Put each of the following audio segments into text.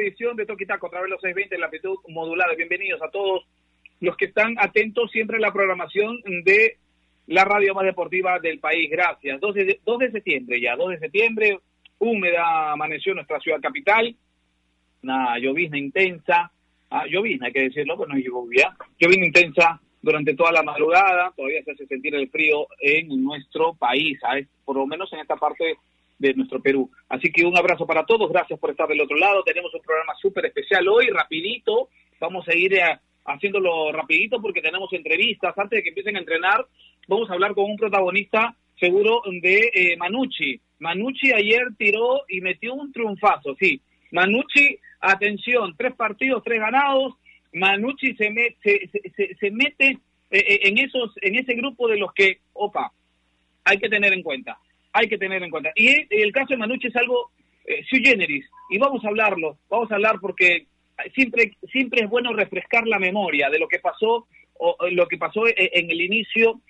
edición de de los 620 en la amplitud modulada. Bienvenidos a todos los que están atentos siempre a la programación de la radio más deportiva del país. Gracias. 2 de, 2 de septiembre ya, 2 de septiembre, húmeda amaneció nuestra ciudad capital, una llovizna intensa, ah, llovizna hay que decirlo, bueno, lluvia, llovizna intensa durante toda la madrugada, todavía se hace sentir el frío en nuestro país, por lo menos en esta parte de nuestro Perú. Así que un abrazo para todos, gracias por estar del otro lado, tenemos un programa súper especial hoy, rapidito, vamos a ir eh, haciéndolo rapidito porque tenemos entrevistas, antes de que empiecen a entrenar, vamos a hablar con un protagonista seguro de eh, Manucci. Manucci ayer tiró y metió un triunfazo, sí. Manucci, atención, tres partidos, tres ganados, Manucci se, se, se, mete eh, eh, en esos en ese grupo de los que, opa, hay que tener en cuenta, hay que tener en cuenta. Y el caso de Manucci es algo eh, sui generis, y vamos a hablarlo, vamos a hablar porque siempre siempre es bueno refrescar la memoria de lo que pasó o, lo que pasó en, el inicio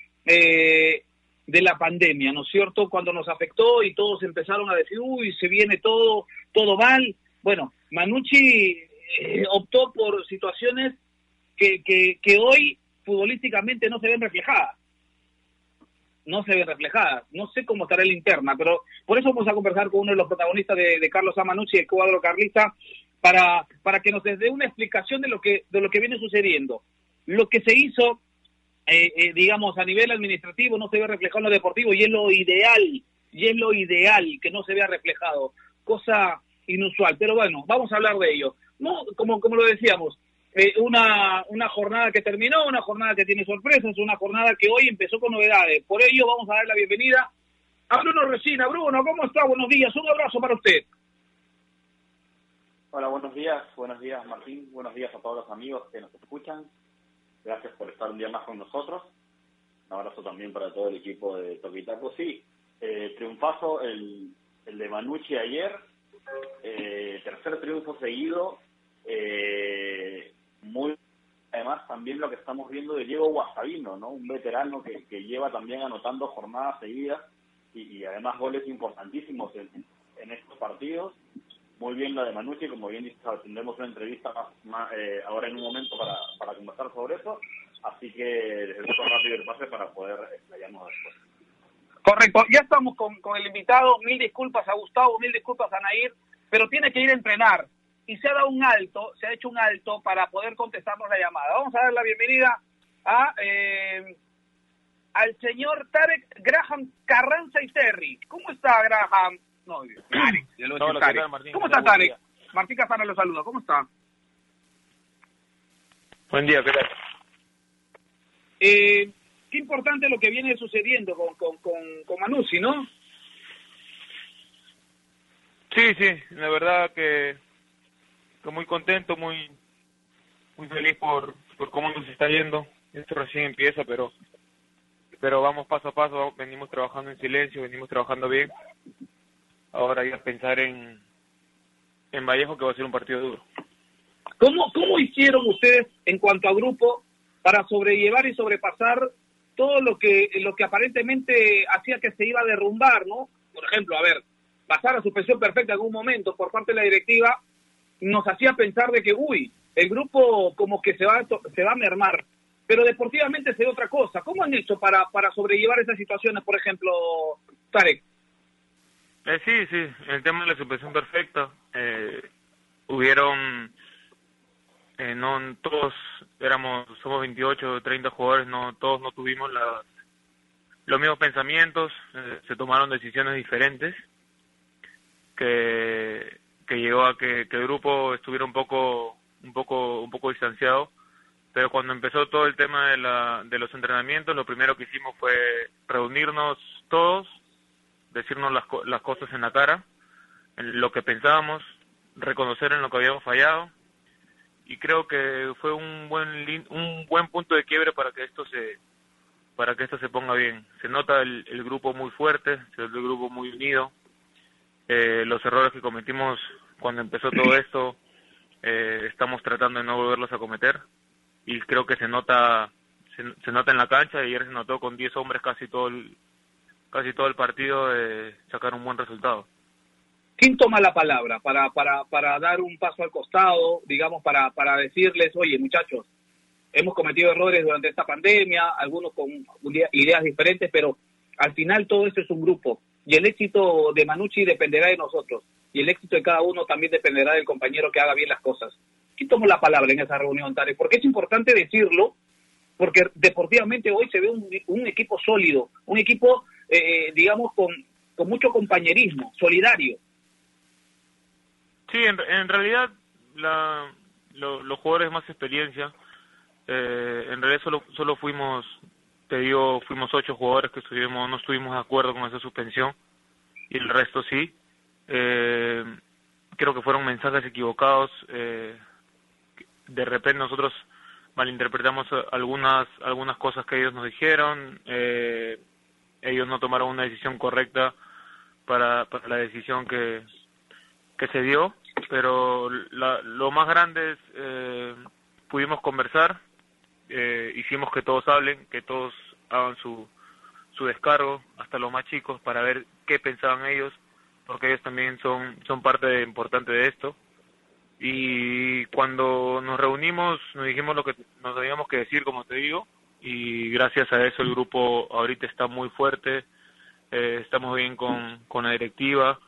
de la pandemia, ¿no es cierto? Cuando nos afectó y todos empezaron a decir, uy, se viene todo, todo mal. Bueno, Manucci eh, optó por situaciones que, que, hoy futbolísticamente no se ven reflejadas. No se ven reflejadas. No sé cómo estará la interna, pero por eso vamos a conversar con uno de los protagonistas de, Carlos Amanucci, el cuadro carlista, para, para que nos dé una explicación de lo que, de lo que viene sucediendo. Lo que se hizo, eh, eh, digamos, a nivel administrativo no se ve reflejado en lo deportivo y es lo ideal, y es lo ideal que no se vea reflejado. Cosa inusual. Pero bueno, vamos a hablar de ello no, como, como lo decíamos, eh, una, una jornada que terminó, una jornada que tiene sorpresas, una jornada que hoy empezó con novedades. Por ello vamos a dar la bienvenida a Bruno Resina. Bruno, ¿cómo está? Buenos días, un abrazo para usted. Hola, buenos días, buenos días Martín, buenos días a todos los amigos que nos escuchan. Gracias por estar un día más con nosotros. Un abrazo también para todo el equipo de Toquitaco. Sí, eh, triunfazo el, el de Manucci ayer, eh, tercer triunfo seguido eh, muy además también lo que estamos viendo de Diego Guastavino, ¿no? Un veterano que, que lleva también anotando jornadas seguidas y, además goles importantísimos en, estos partidos. Muy bien la de Manucci, como bien dices, tendremos una entrevista más, eh, ahora en un momento para, para conversar sobre eso. Así que dejo rápido el pase para poder explayarnos después. Correcto, ya estamos con, con el invitado. Mil disculpas a Gustavo, mil disculpas a Nair, pero tiene que ir a entrenar y se ha dado un alto, se ha hecho un alto para poder contestarnos la llamada. Vamos a dar la bienvenida a eh, al señor Tarek Graham Carranza y Terry. ¿Cómo está Graham? No, Tarek, ¿Cómo está Tarek? Martín Casana lo saluda. ¿Cómo está? Buen día, ¿qué tal? Eh, qué importante lo que viene sucediendo con, con, con, con Manussi, ¿no? Sí, sí, la verdad que estoy muy contento, muy muy feliz por, por cómo nos está yendo. Esto recién empieza, pero pero vamos paso a paso, venimos trabajando en silencio, venimos trabajando bien. Ahora ya pensar en, en Vallejo que va a ser un partido duro. ¿Cómo, ¿Cómo hicieron ustedes en cuanto a grupo para sobrellevar y sobrepasar todo lo que, lo que aparentemente hacía que se iba a derrumbar, ¿no? Por ejemplo, a ver, pasar a suspensión perfecta en algún momento por parte de la directiva nos hacía pensar de que, uy, el grupo como que se va, se va a mermar. Pero deportivamente se ve otra cosa. ¿Cómo han hecho para, para sobrellevar esas situaciones, por ejemplo, Tarek? Eh, sí, sí, el tema de la suspensión perfecta. Eh, hubieron, eh, no todos éramos, somos 28, 30 jugadores, no todos no tuvimos la, los mismos pensamientos, eh, se tomaron decisiones diferentes que que llegó a que, el grupo estuviera un poco un poco un poco distanciado pero cuando empezó todo el tema de, la, de los entrenamientos lo primero que hicimos fue reunirnos todos decirnos las, las cosas en la cara en lo que pensábamos reconocer en lo que habíamos fallado y creo que fue un buen un buen punto de quiebre para que esto se para que esto se ponga bien. Se nota el, el grupo muy fuerte se nota el grupo muy unido eh, los errores que cometimos cuando empezó todo esto eh, estamos tratando de no volverlos a cometer. Y creo que se nota se, nota en la cancha. Ayer se notó con 10 hombres casi todo el casi todo el partido de sacar un buen resultado. ¿Quién toma la palabra para, para, para dar un paso al costado, digamos, para, para decirles, oye, muchachos, hemos cometido errores durante esta pandemia, algunos con ideas diferentes, pero al final todo esto es un grupo y el éxito de Manucci dependerá de nosotros y el éxito de cada uno también dependerá del compañero que haga bien las cosas. ¿Quién tomó la palabra en esa reunión, Tarek? Porque es importante decirlo, porque deportivamente hoy se ve un, equipo sólido, un equipo, eh, digamos, con, mucho compañerismo, solidario. Sí, en, realidad la, los jugadores más experiencia, eh, en realidad solo, solo fuimos, te digo, fuimos ocho jugadores que estuvimos, no estuvimos de acuerdo con esa suspensión y el resto sí. Eh, creo que fueron mensajes equivocados. Eh, de repente nosotros malinterpretamos algunas algunas cosas que ellos nos dijeron. Eh, ellos no tomaron una decisión correcta para, la decisión que, que se dio pero lo más grande es eh, pudimos conversar eh, hicimos que todos hablen que todos hagan su su descargo hasta los más chicos para ver qué pensaban ellos porque ellos también son son parte importante de esto y cuando nos reunimos nos dijimos lo que nos teníamos que decir como te digo y gracias a eso el grupo ahorita está muy fuerte eh, estamos bien con, con la directiva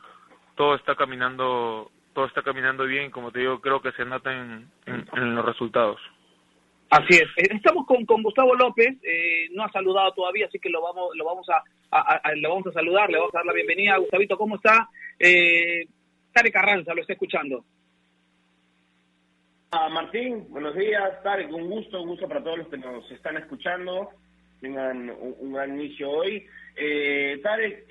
todo está caminando todo está caminando bien, como te digo, creo que se nota en, los resultados. Así es. Eh, estamos con, con Gustavo López, eh, no ha saludado todavía, así que lo vamos, lo vamos a, lo vamos a saludar, le vamos a dar la bienvenida. Gustavito, ¿cómo está? Eh, Tarek Carranza, lo está escuchando. Ah, Martín, buenos días. Tarek, un gusto, un gusto para todos los que nos están escuchando. Tengan un, gran inicio hoy. Eh, Tarek,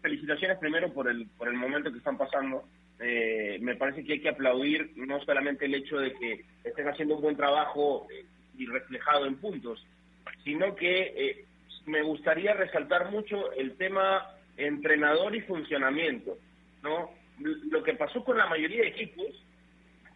felicitaciones primero por el, por el momento que están pasando eh, me parece que hay que aplaudir no solamente el hecho de que estén haciendo un buen trabajo eh, y reflejado en puntos, sino que eh, me gustaría resaltar mucho el tema entrenador y funcionamiento, ¿no? Lo que pasó con la mayoría de equipos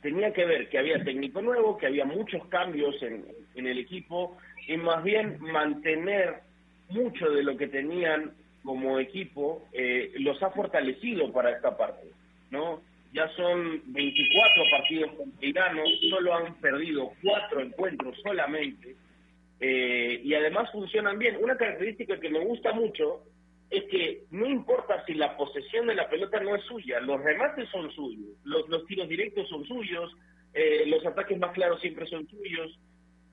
tenía que ver que había técnico nuevo, que había muchos cambios en, en el equipo y más bien mantener mucho de lo que tenían como equipo eh, los ha fortalecido para esta parte. ¿no? Ya son 24 partidos con Tirano, solo han perdido cuatro encuentros solamente, eh, y además funcionan bien. Una característica que me gusta mucho es que no importa si la posesión de la pelota no es suya, los remates son suyos, los, los tiros directos son suyos, eh, los ataques más claros siempre son suyos,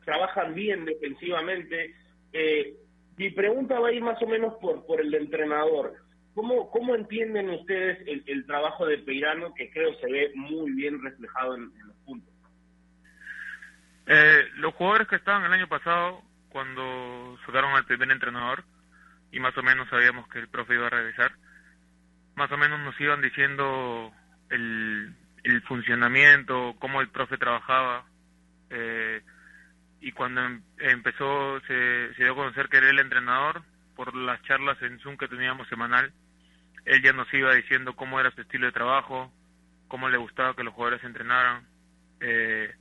trabajan bien defensivamente. Eh, mi pregunta va a ir más o menos por, por el entrenador. ¿Cómo, ¿Cómo entienden ustedes el, trabajo de Peirano que creo se ve muy bien reflejado en, los puntos? Eh, los jugadores que estaban el año pasado, cuando sacaron al primer entrenador, y más o menos sabíamos que el profe iba a regresar, más o menos nos iban diciendo el, el funcionamiento, cómo el profe trabajaba, eh, y cuando em, empezó se, se dio a conocer que era el entrenador por las charlas en Zoom que teníamos semanal, él ya nos iba diciendo cómo era su estilo de trabajo, cómo le gustaba que los jugadores entrenaran. Eh,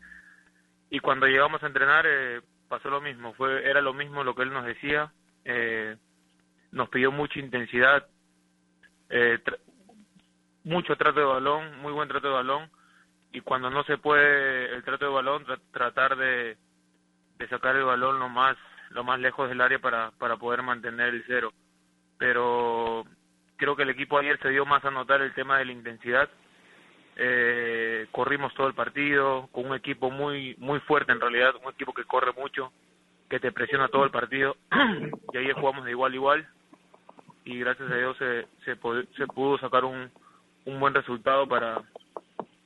y cuando llegamos a entrenar eh, pasó lo mismo, fue era lo mismo lo que él nos decía. Eh, nos pidió mucha intensidad, mucho trato de balón, muy buen trato de balón. Y cuando no se puede el trato de balón, tratar de, de sacar el balón lo más lo más lejos del área para, para poder mantener el cero. Pero creo que el equipo ayer se dio más a notar el tema de la intensidad. Eh, corrimos todo el partido con un equipo muy muy fuerte en realidad, un equipo que corre mucho, que te presiona todo el partido y ayer jugamos de igual a igual y gracias a Dios se, se, se pudo sacar un, un buen resultado para,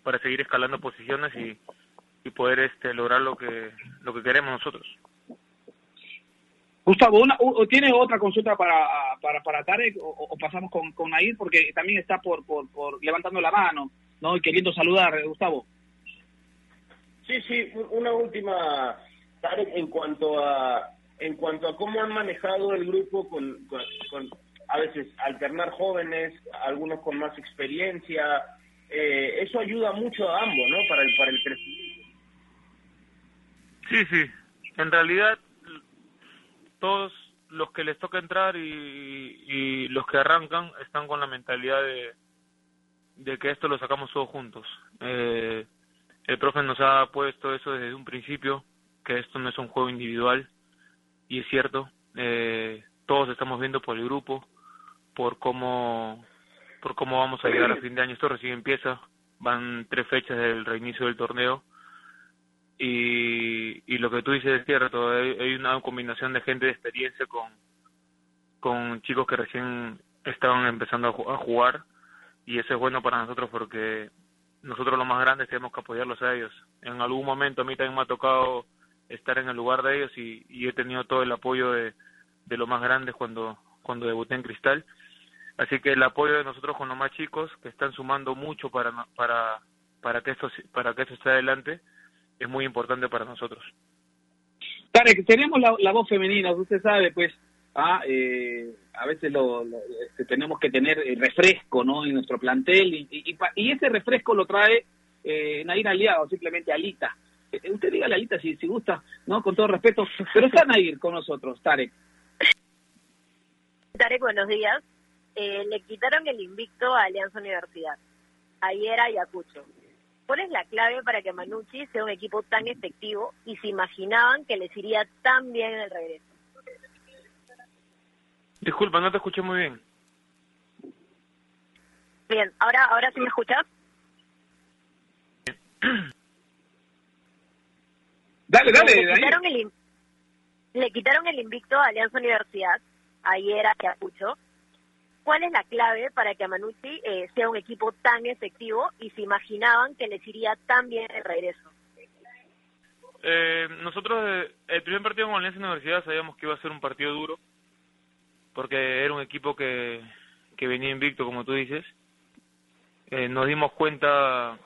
para seguir escalando posiciones y, y poder este lograr lo que lo que queremos nosotros. Gustavo, una, ¿tiene otra consulta para, para, para Tarek o, pasamos con, con Nair? Porque también está por, por, por levantando la mano ¿no? y queriendo saludar, Gustavo. Sí, sí, una última, Tarek, en cuanto a en cuanto a cómo han manejado el grupo con, con, a veces alternar jóvenes, algunos con más experiencia, eh, eso ayuda mucho a ambos, ¿no? Para el, para el crecimiento. Sí, sí. En realidad todos los que les toca entrar y, los que arrancan están con la mentalidad de, de que esto lo sacamos todos juntos. Eh, el profe nos ha puesto eso desde un principio, que esto no es un juego individual, y es cierto, eh, todos estamos viendo por el grupo, por cómo, por cómo vamos a llegar a fin de año. Esto recién empieza, van tres fechas del reinicio del torneo, y, y lo que tú dices es cierto, hay, una combinación de gente de experiencia con, con chicos que recién estaban empezando a jugar, y eso es bueno para nosotros porque nosotros los más grandes tenemos que apoyarlos a ellos. En algún momento a mí también me ha tocado estar en el lugar de ellos y, he tenido todo el apoyo de, de los más grandes cuando, cuando debuté en Cristal. Así que el apoyo de nosotros con los más chicos, que están sumando mucho para, para, para, que, esto, para que esto esté adelante, es muy importante para nosotros. Tarek, tenemos la, la voz femenina, usted sabe, pues Ah, eh, a veces lo, este, tenemos que tener eh, refresco ¿no? en nuestro plantel y, y, ese refresco lo trae eh, Nair Aliado, simplemente Alita. Eh, usted diga Alita si, si gusta, no con todo respeto, pero está Nair con nosotros, Tarek. Tarek, buenos días. Eh, le quitaron el invicto a Alianza Universidad, ayer a Ayacucho. ¿Cuál es la clave para que Manucci sea un equipo tan efectivo y se imaginaban que les iría tan bien en el regreso? Disculpa, no te escuché muy bien. Bien, ahora, ahora sí me escuchas. dale, dale. Le quitaron, el, le quitaron el invicto a Alianza Universidad ayer a Ayacucho. ¿Cuál es la clave para que Manucci eh, sea un equipo tan efectivo y se imaginaban que les iría tan bien el regreso? Eh, nosotros, eh, el primer partido con Alianza Universidad sabíamos que iba a ser un partido duro porque era un equipo que, que venía invicto, como tú dices. Eh, nos dimos cuenta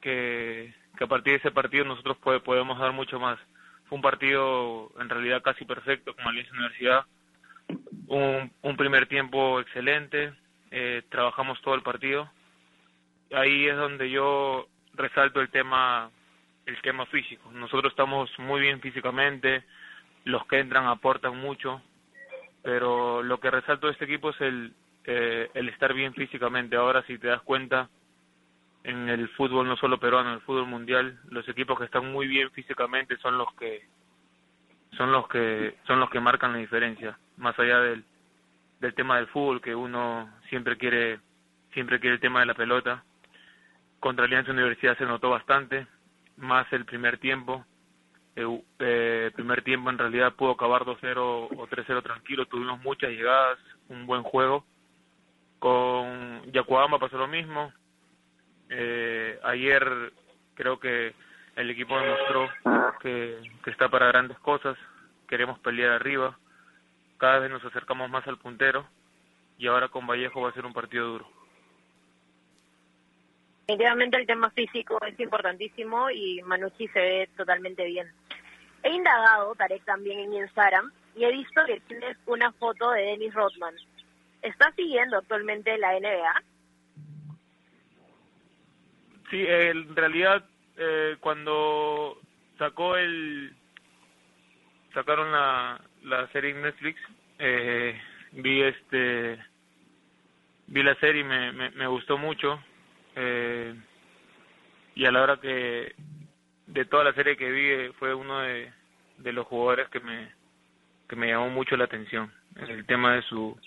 que, que a partir de ese partido nosotros podemos dar mucho más. Fue un partido en realidad casi perfecto con Alianza Universidad. Un, un primer tiempo excelente, eh, trabajamos todo el partido. Ahí es donde yo resalto el tema el tema físico. Nosotros estamos muy bien físicamente, los que entran aportan mucho, pero lo que resalto de este equipo es el, eh, el estar bien físicamente. Ahora, si te das cuenta, en el fútbol no solo peruano, en el fútbol mundial, los equipos que están muy bien físicamente son los que son los que son los que marcan la diferencia, más allá del del tema del fútbol que uno siempre quiere siempre quiere el tema de la pelota. Contra Alianza Universidad se notó bastante, más el primer tiempo el eh, primer tiempo en realidad pudo acabar 2-0 o 3-0 tranquilo, tuvimos muchas llegadas, un buen juego. Con Yacuama pasó lo mismo. Eh, ayer creo que el equipo demostró que, que está para grandes cosas, queremos pelear arriba, cada vez nos acercamos más al puntero y ahora con Vallejo va a ser un partido duro. Definitivamente el tema físico es importantísimo y Manucci se ve totalmente bien. He indagado, Tarek, también en Instagram y he visto que tienes una foto de Dennis Rodman. ¿Estás siguiendo actualmente la NBA? Sí, en realidad eh, cuando sacó el sacaron la, la serie en Netflix eh, vi este vi la serie y me, me, me gustó mucho eh, y a la hora que de toda la serie que vi fue uno de, de los jugadores que me que me llamó mucho la atención en el tema de su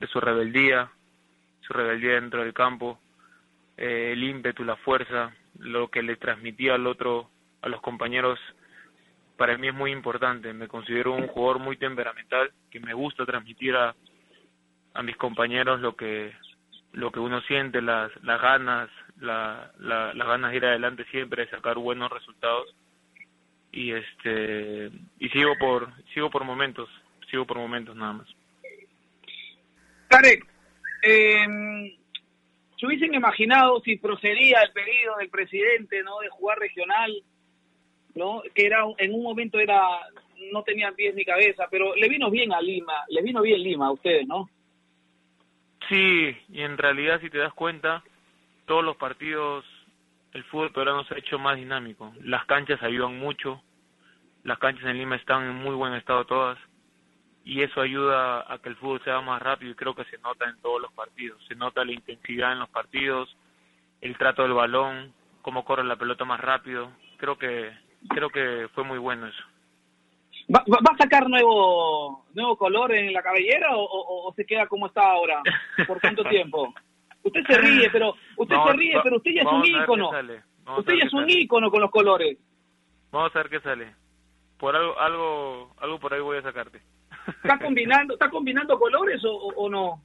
de su rebeldía su rebeldía dentro del campo eh, el ímpetu la fuerza lo que le transmitía al otro a los compañeros para mí es muy importante me considero un jugador muy temperamental que me gusta transmitir a a mis compañeros lo que lo que uno siente, las, las ganas, la, la, las ganas de ir adelante siempre, de sacar buenos resultados. Y este y sigo por sigo por momentos, sigo por momentos nada más. Tarek, eh, ¿se hubiesen imaginado si procedía el pedido del presidente no de jugar regional? No que era en un momento era no tenían pies ni cabeza, pero le vino bien a Lima, le vino bien Lima a ustedes, ¿no? Sí, y en realidad si te das cuenta, todos los partidos, el fútbol peruano se ha hecho más dinámico. Las canchas ayudan mucho, las canchas en Lima están en muy buen estado todas, y eso ayuda a que el fútbol sea más rápido y creo que se nota en todos los partidos. Se nota la intensidad en los partidos, el trato del balón, cómo corre la pelota más rápido. Creo que creo que fue muy bueno eso. ¿Va, va a sacar nuevo nuevo color en la cabellera o, se queda como está ahora? ¿Por cuánto tiempo? Usted se ríe, pero usted se ríe, pero usted ya es un ícono. Usted ya es un ícono con los colores. Vamos a ver qué sale. Por algo algo algo por ahí voy a sacarte. ¿Está combinando está combinando colores o, o no?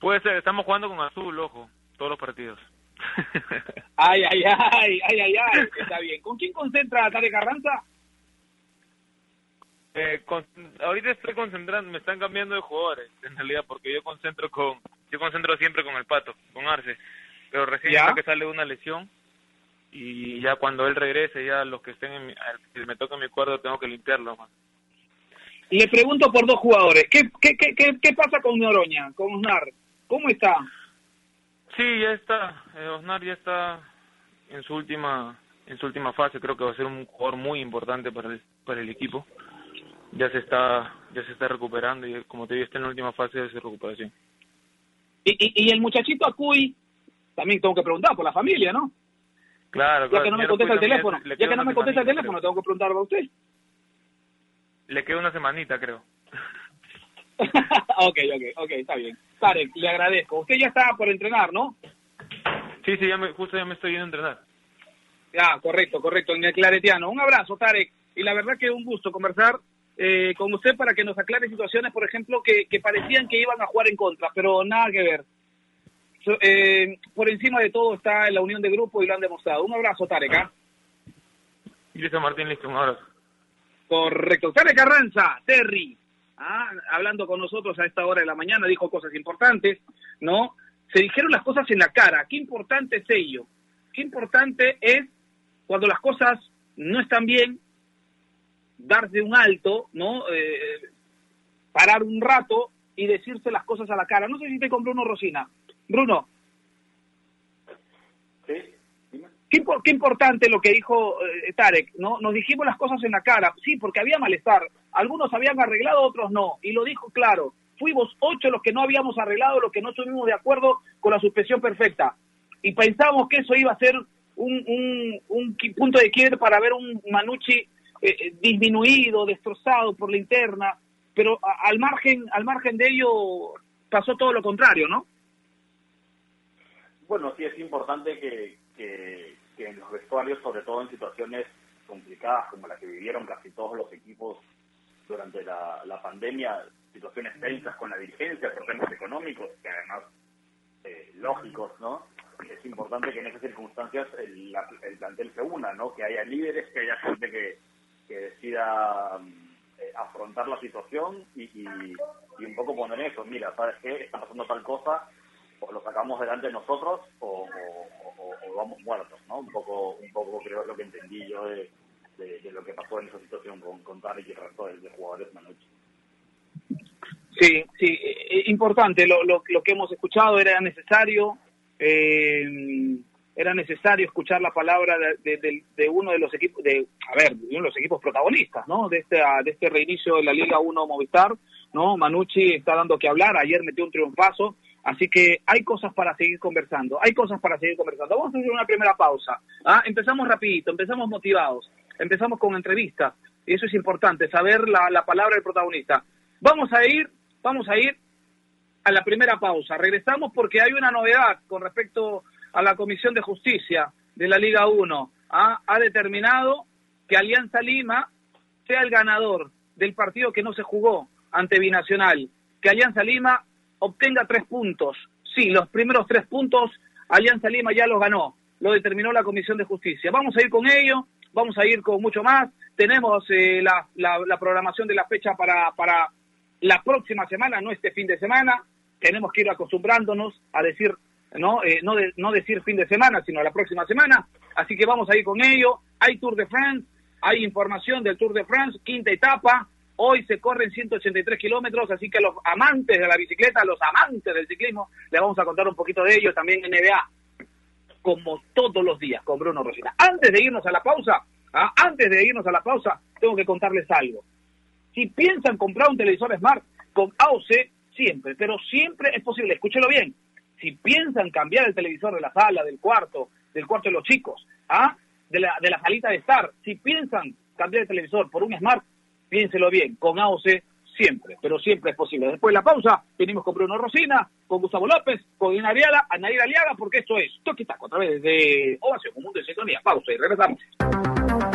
Puede ser, estamos jugando con azul, ojo, todos los partidos. ay, ay, ay, ay, ay, ay, está bien. ¿Con quién concentra Tarek Carranza? Eh, ahorita estoy concentrando, me están cambiando de jugadores, en realidad, porque yo concentro con, yo concentro siempre con el Pato, con Arce, pero recién ¿Ya? que sale una lesión y ya cuando él regrese, ya los que estén en mi, si me toca mi cuarto tengo que limpiarlo. Man. Le pregunto por dos jugadores, ¿qué, qué, qué, qué, pasa con Noroña, con Osnar? ¿Cómo está? Sí, ya está. Eh, Osnar ya está en su última en su última fase. Creo que va a ser un jugador muy importante para el, para el equipo. Ya se está ya se está recuperando y como te digo está en la última fase de su recuperación. Y, y, el muchachito Acuy, también tengo que preguntar por la familia, ¿no? Claro, Ya que no me contesta el teléfono, ya que no me contesta el teléfono, tengo que preguntarle a usted. Le queda una semanita, creo. ok, ok, ok, está bien. Tarek, le agradezco. Usted ya está por entrenar, ¿no? Sí, sí, ya me, justo ya me estoy yendo a entrenar. Ya, correcto, correcto, en el Claretiano. Un abrazo, Tarek. Y la verdad que un gusto conversar eh, con usted para que nos aclare situaciones, por ejemplo, que, que parecían que iban a jugar en contra, pero nada que ver. eh, por encima de todo está la unión de grupo y lo han demostrado. Un abrazo, Tarek. ¿ah? Listo, Martín, listo, un abrazo. Correcto. Tarek Carranza, Terry, ¿ah? hablando con nosotros a esta hora de la mañana, dijo cosas importantes, ¿no? Se dijeron las cosas en la cara. Qué importante es ello. Qué importante es cuando las cosas no están bien, darse un alto, ¿no? Eh, parar un rato y decirse las cosas a la cara. No sé si te con Bruno Rosina. Bruno. Sí. Qué, qué, importante lo que dijo eh, Tarek, ¿no? Nos dijimos las cosas en la cara, sí, porque había malestar. Algunos habían arreglado, otros no, y lo dijo claro. Fuimos ocho los que no habíamos arreglado, los que no estuvimos de acuerdo con la suspensión perfecta. Y pensamos que eso iba a ser un, un, un punto de quiebre para ver un Manucci eh, eh disminuido, destrozado por la interna, pero al margen al margen de ello pasó todo lo contrario, ¿no? Bueno, sí es importante que, que en los vestuarios, sobre todo en situaciones complicadas como la que vivieron casi todos los equipos durante la, la pandemia, situaciones tensas con la dirigencia, problemas económicos, que además eh, lógicos, ¿no? Es importante que en esas circunstancias el, el plantel se una, ¿no? Que haya líderes, que haya gente que, que decida eh, afrontar la situación y, y, y, un poco poner eso, mira, ¿sabes qué? Está pasando tal cosa, o lo sacamos delante nosotros o, vamos muertos, ¿no? Un poco, un poco creo lo que entendí yo de, de, de lo que pasó en esa situación con, con y el resto de, de jugadores anoche. Sí, sí, eh, importante. Lo, lo, lo, que hemos escuchado era necesario. Eh, era necesario escuchar la palabra de, de, de, uno de los equipos, de, a ver, de uno de los equipos protagonistas, ¿no? De este, de este reinicio de la Liga 1 Movistar, ¿no? Manucci está dando que hablar. Ayer metió un triunfazo. Así que hay cosas para seguir conversando, hay cosas para seguir conversando. Vamos a hacer una primera pausa. ¿ah? Empezamos rapidito, empezamos motivados, empezamos con entrevistas. Y eso es importante, saber la, la palabra del protagonista. Vamos a ir, vamos a ir a la primera pausa. Regresamos porque hay una novedad con respecto a la Comisión de Justicia de la Liga 1. ¿ah? Ha determinado que Alianza Lima sea el ganador del partido que no se jugó ante Binacional. Que Alianza Lima obtenga tres puntos. Sí, los primeros tres puntos Alianza Lima ya los ganó, lo determinó la Comisión de Justicia. Vamos a ir con ello, vamos a ir con mucho más. Tenemos eh, la, programación de la fecha para, para la próxima semana, no este fin de semana. Tenemos que ir acostumbrándonos a decir, no, eh, no, de, no decir fin de semana, sino la próxima semana. Así que vamos a ir con ello. Hay Tour de France, hay información del Tour de France, quinta etapa. Hoy se corren 183 kilómetros, así que a los amantes de la bicicleta, a los amantes del ciclismo, les vamos a contar un poquito de ello también en NBA, como todos los días con Bruno Rosina. Antes de irnos a la pausa, ¿ah? antes de irnos a la pausa, tengo que contarles algo. Si piensan comprar un televisor Smart con AOC, siempre, pero siempre es posible, escúchelo bien, si piensan cambiar el televisor de la sala, del cuarto, del cuarto de los chicos, ¿ah? de, la, de la salita de estar, si piensan cambiar el televisor por un Smart, piénselo bien, con AOC siempre, pero siempre es posible. Después de la pausa, venimos con Bruno Rosina, con Gustavo López, con Inariala, Anaíra Aliaga, porque esto es Toquitaco a través de Ovación Común de Sintonía. Pausa y regresamos.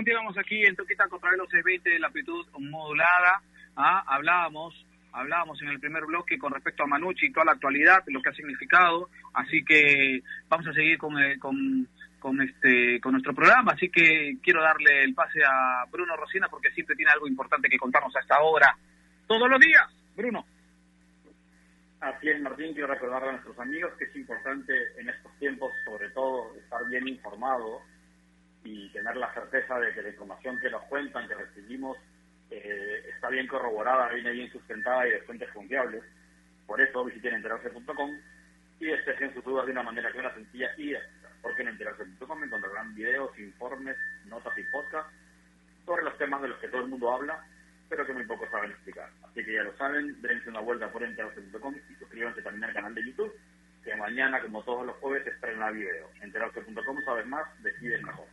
Continuamos, aquí en Toquita contra los 620 de la amplitud modulada. ¿ah? Hablábamos, hablábamos en el primer bloque con respecto a Manucci y toda la actualidad, lo que ha significado. Así que vamos a seguir con, eh, con, con, este, con nuestro programa. Así que quiero darle el pase a Bruno Rosina porque siempre tiene algo importante que contarnos a esta hora. Todos los días, Bruno. Así es, Martín, quiero recordarle a nuestros amigos que es importante en estos tiempos, sobre todo, estar bien informado y tener la certeza de que la información que nos cuentan, que recibimos, eh, está bien corroborada, viene bien sustentada y de fuentes confiables. Por eso visiten enterarse.com y despejen sus dudas de una manera clara, sencilla y Porque en enterarse.com encontrarán videos, informes, notas y podcasts sobre los temas de los que todo el mundo habla, pero que muy pocos saben explicar. Así que ya lo saben, dense una vuelta por enterarse.com y suscríbanse también al canal de YouTube, que mañana, como todos los jueves, estrena video. Enterarse.com, sabes más, deciden mejor.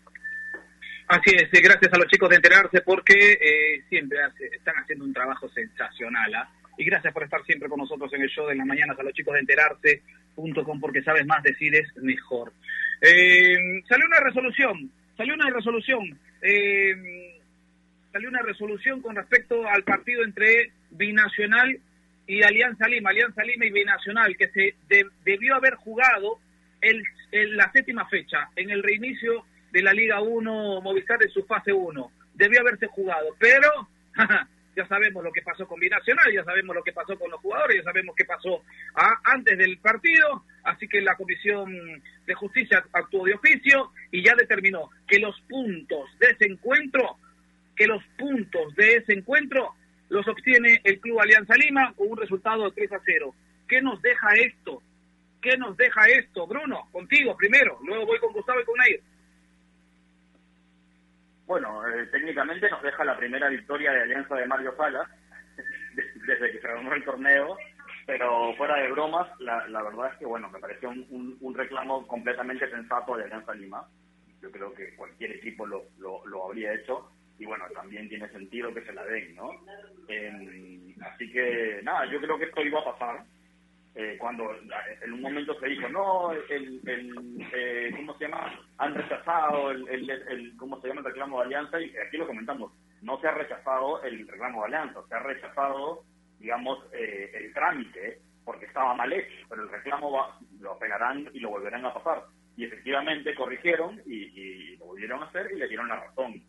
Así es, gracias a los chicos de Enterarse porque eh, siempre están haciendo un trabajo sensacional. ¿ah? Y gracias por estar siempre con nosotros en el show de las mañanas a los chicos de Enterarse.com porque sabes más, decides mejor. Eh, salió una resolución, salió una resolución, eh, salió una resolución con respecto al partido entre Binacional y Alianza Lima, Alianza Lima y Binacional, que se debió haber jugado el, la séptima fecha en el reinicio de la Liga 1 Movistar en su fase 1. Debió haberse jugado, pero ya sabemos lo que pasó con Binacional, ya sabemos lo que pasó con los jugadores, ya sabemos qué pasó ah, antes del partido, así que la Comisión de Justicia actuó de oficio y ya determinó que los puntos de ese encuentro, que los puntos de ese encuentro los obtiene el Club Alianza Lima con un resultado de 3 a 0. ¿Qué nos deja esto? ¿Qué nos deja esto, Bruno? Contigo primero, luego voy con Gustavo y con Nair. Bueno, eh, técnicamente nos deja la primera victoria de Alianza de Mario Sala desde que se el torneo, pero fuera de bromas, la, verdad es que, bueno, me pareció un, reclamo completamente sensato de Alianza Lima. Yo creo que cualquier equipo lo, lo, habría hecho y, bueno, también tiene sentido que se la den, ¿no? así que, nada, yo creo que esto iba a pasar eh, cuando en un momento se dijo, no, el, el eh, ¿cómo se llama? Han rechazado el, el, ¿cómo se llama? el reclamo de alianza y aquí lo comentamos, no se ha rechazado el reclamo de alianza, se ha rechazado, digamos, eh, el trámite porque estaba mal hecho, pero el reclamo va, lo pegarán y lo volverán a pasar. Y efectivamente corrigieron y, lo volvieron a hacer y le dieron la razón.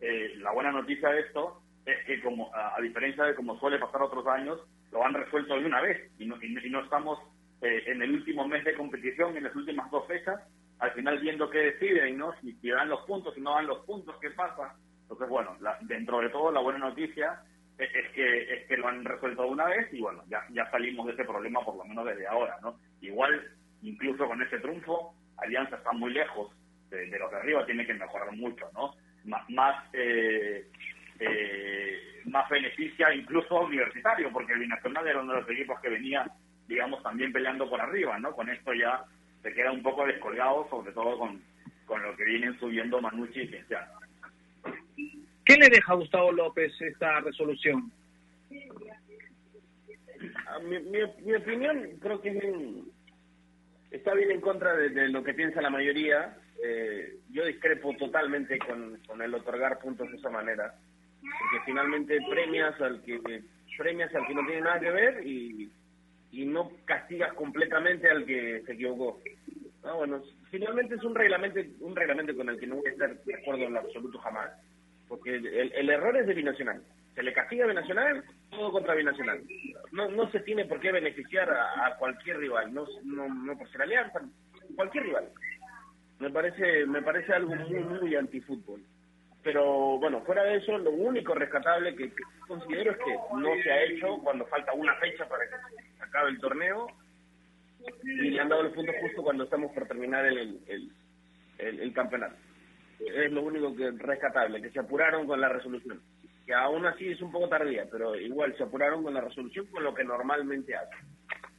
Eh, la buena noticia de esto es que, como a, a diferencia de como suele pasar otros años, lo han resuelto de una vez y no, y no estamos eh, en el último mes de competición, en las últimas dos fechas, al final viendo qué deciden, ¿no? Si, dan los puntos, si no dan los puntos, ¿qué pasa? Entonces, bueno, dentro de todo, la buena noticia es, que es que lo han resuelto de una vez y, bueno, ya, ya salimos de ese problema por lo menos desde ahora, ¿no? Igual, incluso con ese triunfo, Alianza está muy lejos de, los de arriba, tiene que mejorar mucho, ¿no? más, más, eh, eh, más beneficia incluso a Universitario, porque el Binacional era uno de los equipos que venía, digamos, también peleando por arriba, ¿no? Con esto ya se queda un poco descolgado, sobre todo con, con lo que vienen subiendo Manucci y Cienciano. ¿Qué le deja a Gustavo López esta resolución? mi, mi, mi, opinión creo que es bien, está bien en contra de, de lo que piensa la mayoría. Eh, yo discrepo totalmente con, con el otorgar puntos de esa manera, porque finalmente premias al que premias al que no tiene nada que ver y, y no castigas completamente al que se equivocó. Ah, bueno, finalmente es un reglamento un reglamento con el que no voy a estar de acuerdo en absoluto jamás, porque el, el error es de binacional. Se le castiga a binacional, todo contra binacional. No, no se tiene por qué beneficiar a, a cualquier rival, no, no, no por ser alianza, cualquier rival. Me parece, me parece algo muy, muy antifútbol. Pero bueno, fuera de eso, lo único rescatable que, considero es que no se ha hecho cuando falta una fecha para que acabe el torneo y le han dado los puntos justo cuando estamos por terminar el, el, el, el campeonato. Es lo único que rescatable, que se apuraron con la resolución que aún así es un poco tardía, pero igual se apuraron con la resolución con lo que normalmente hacen.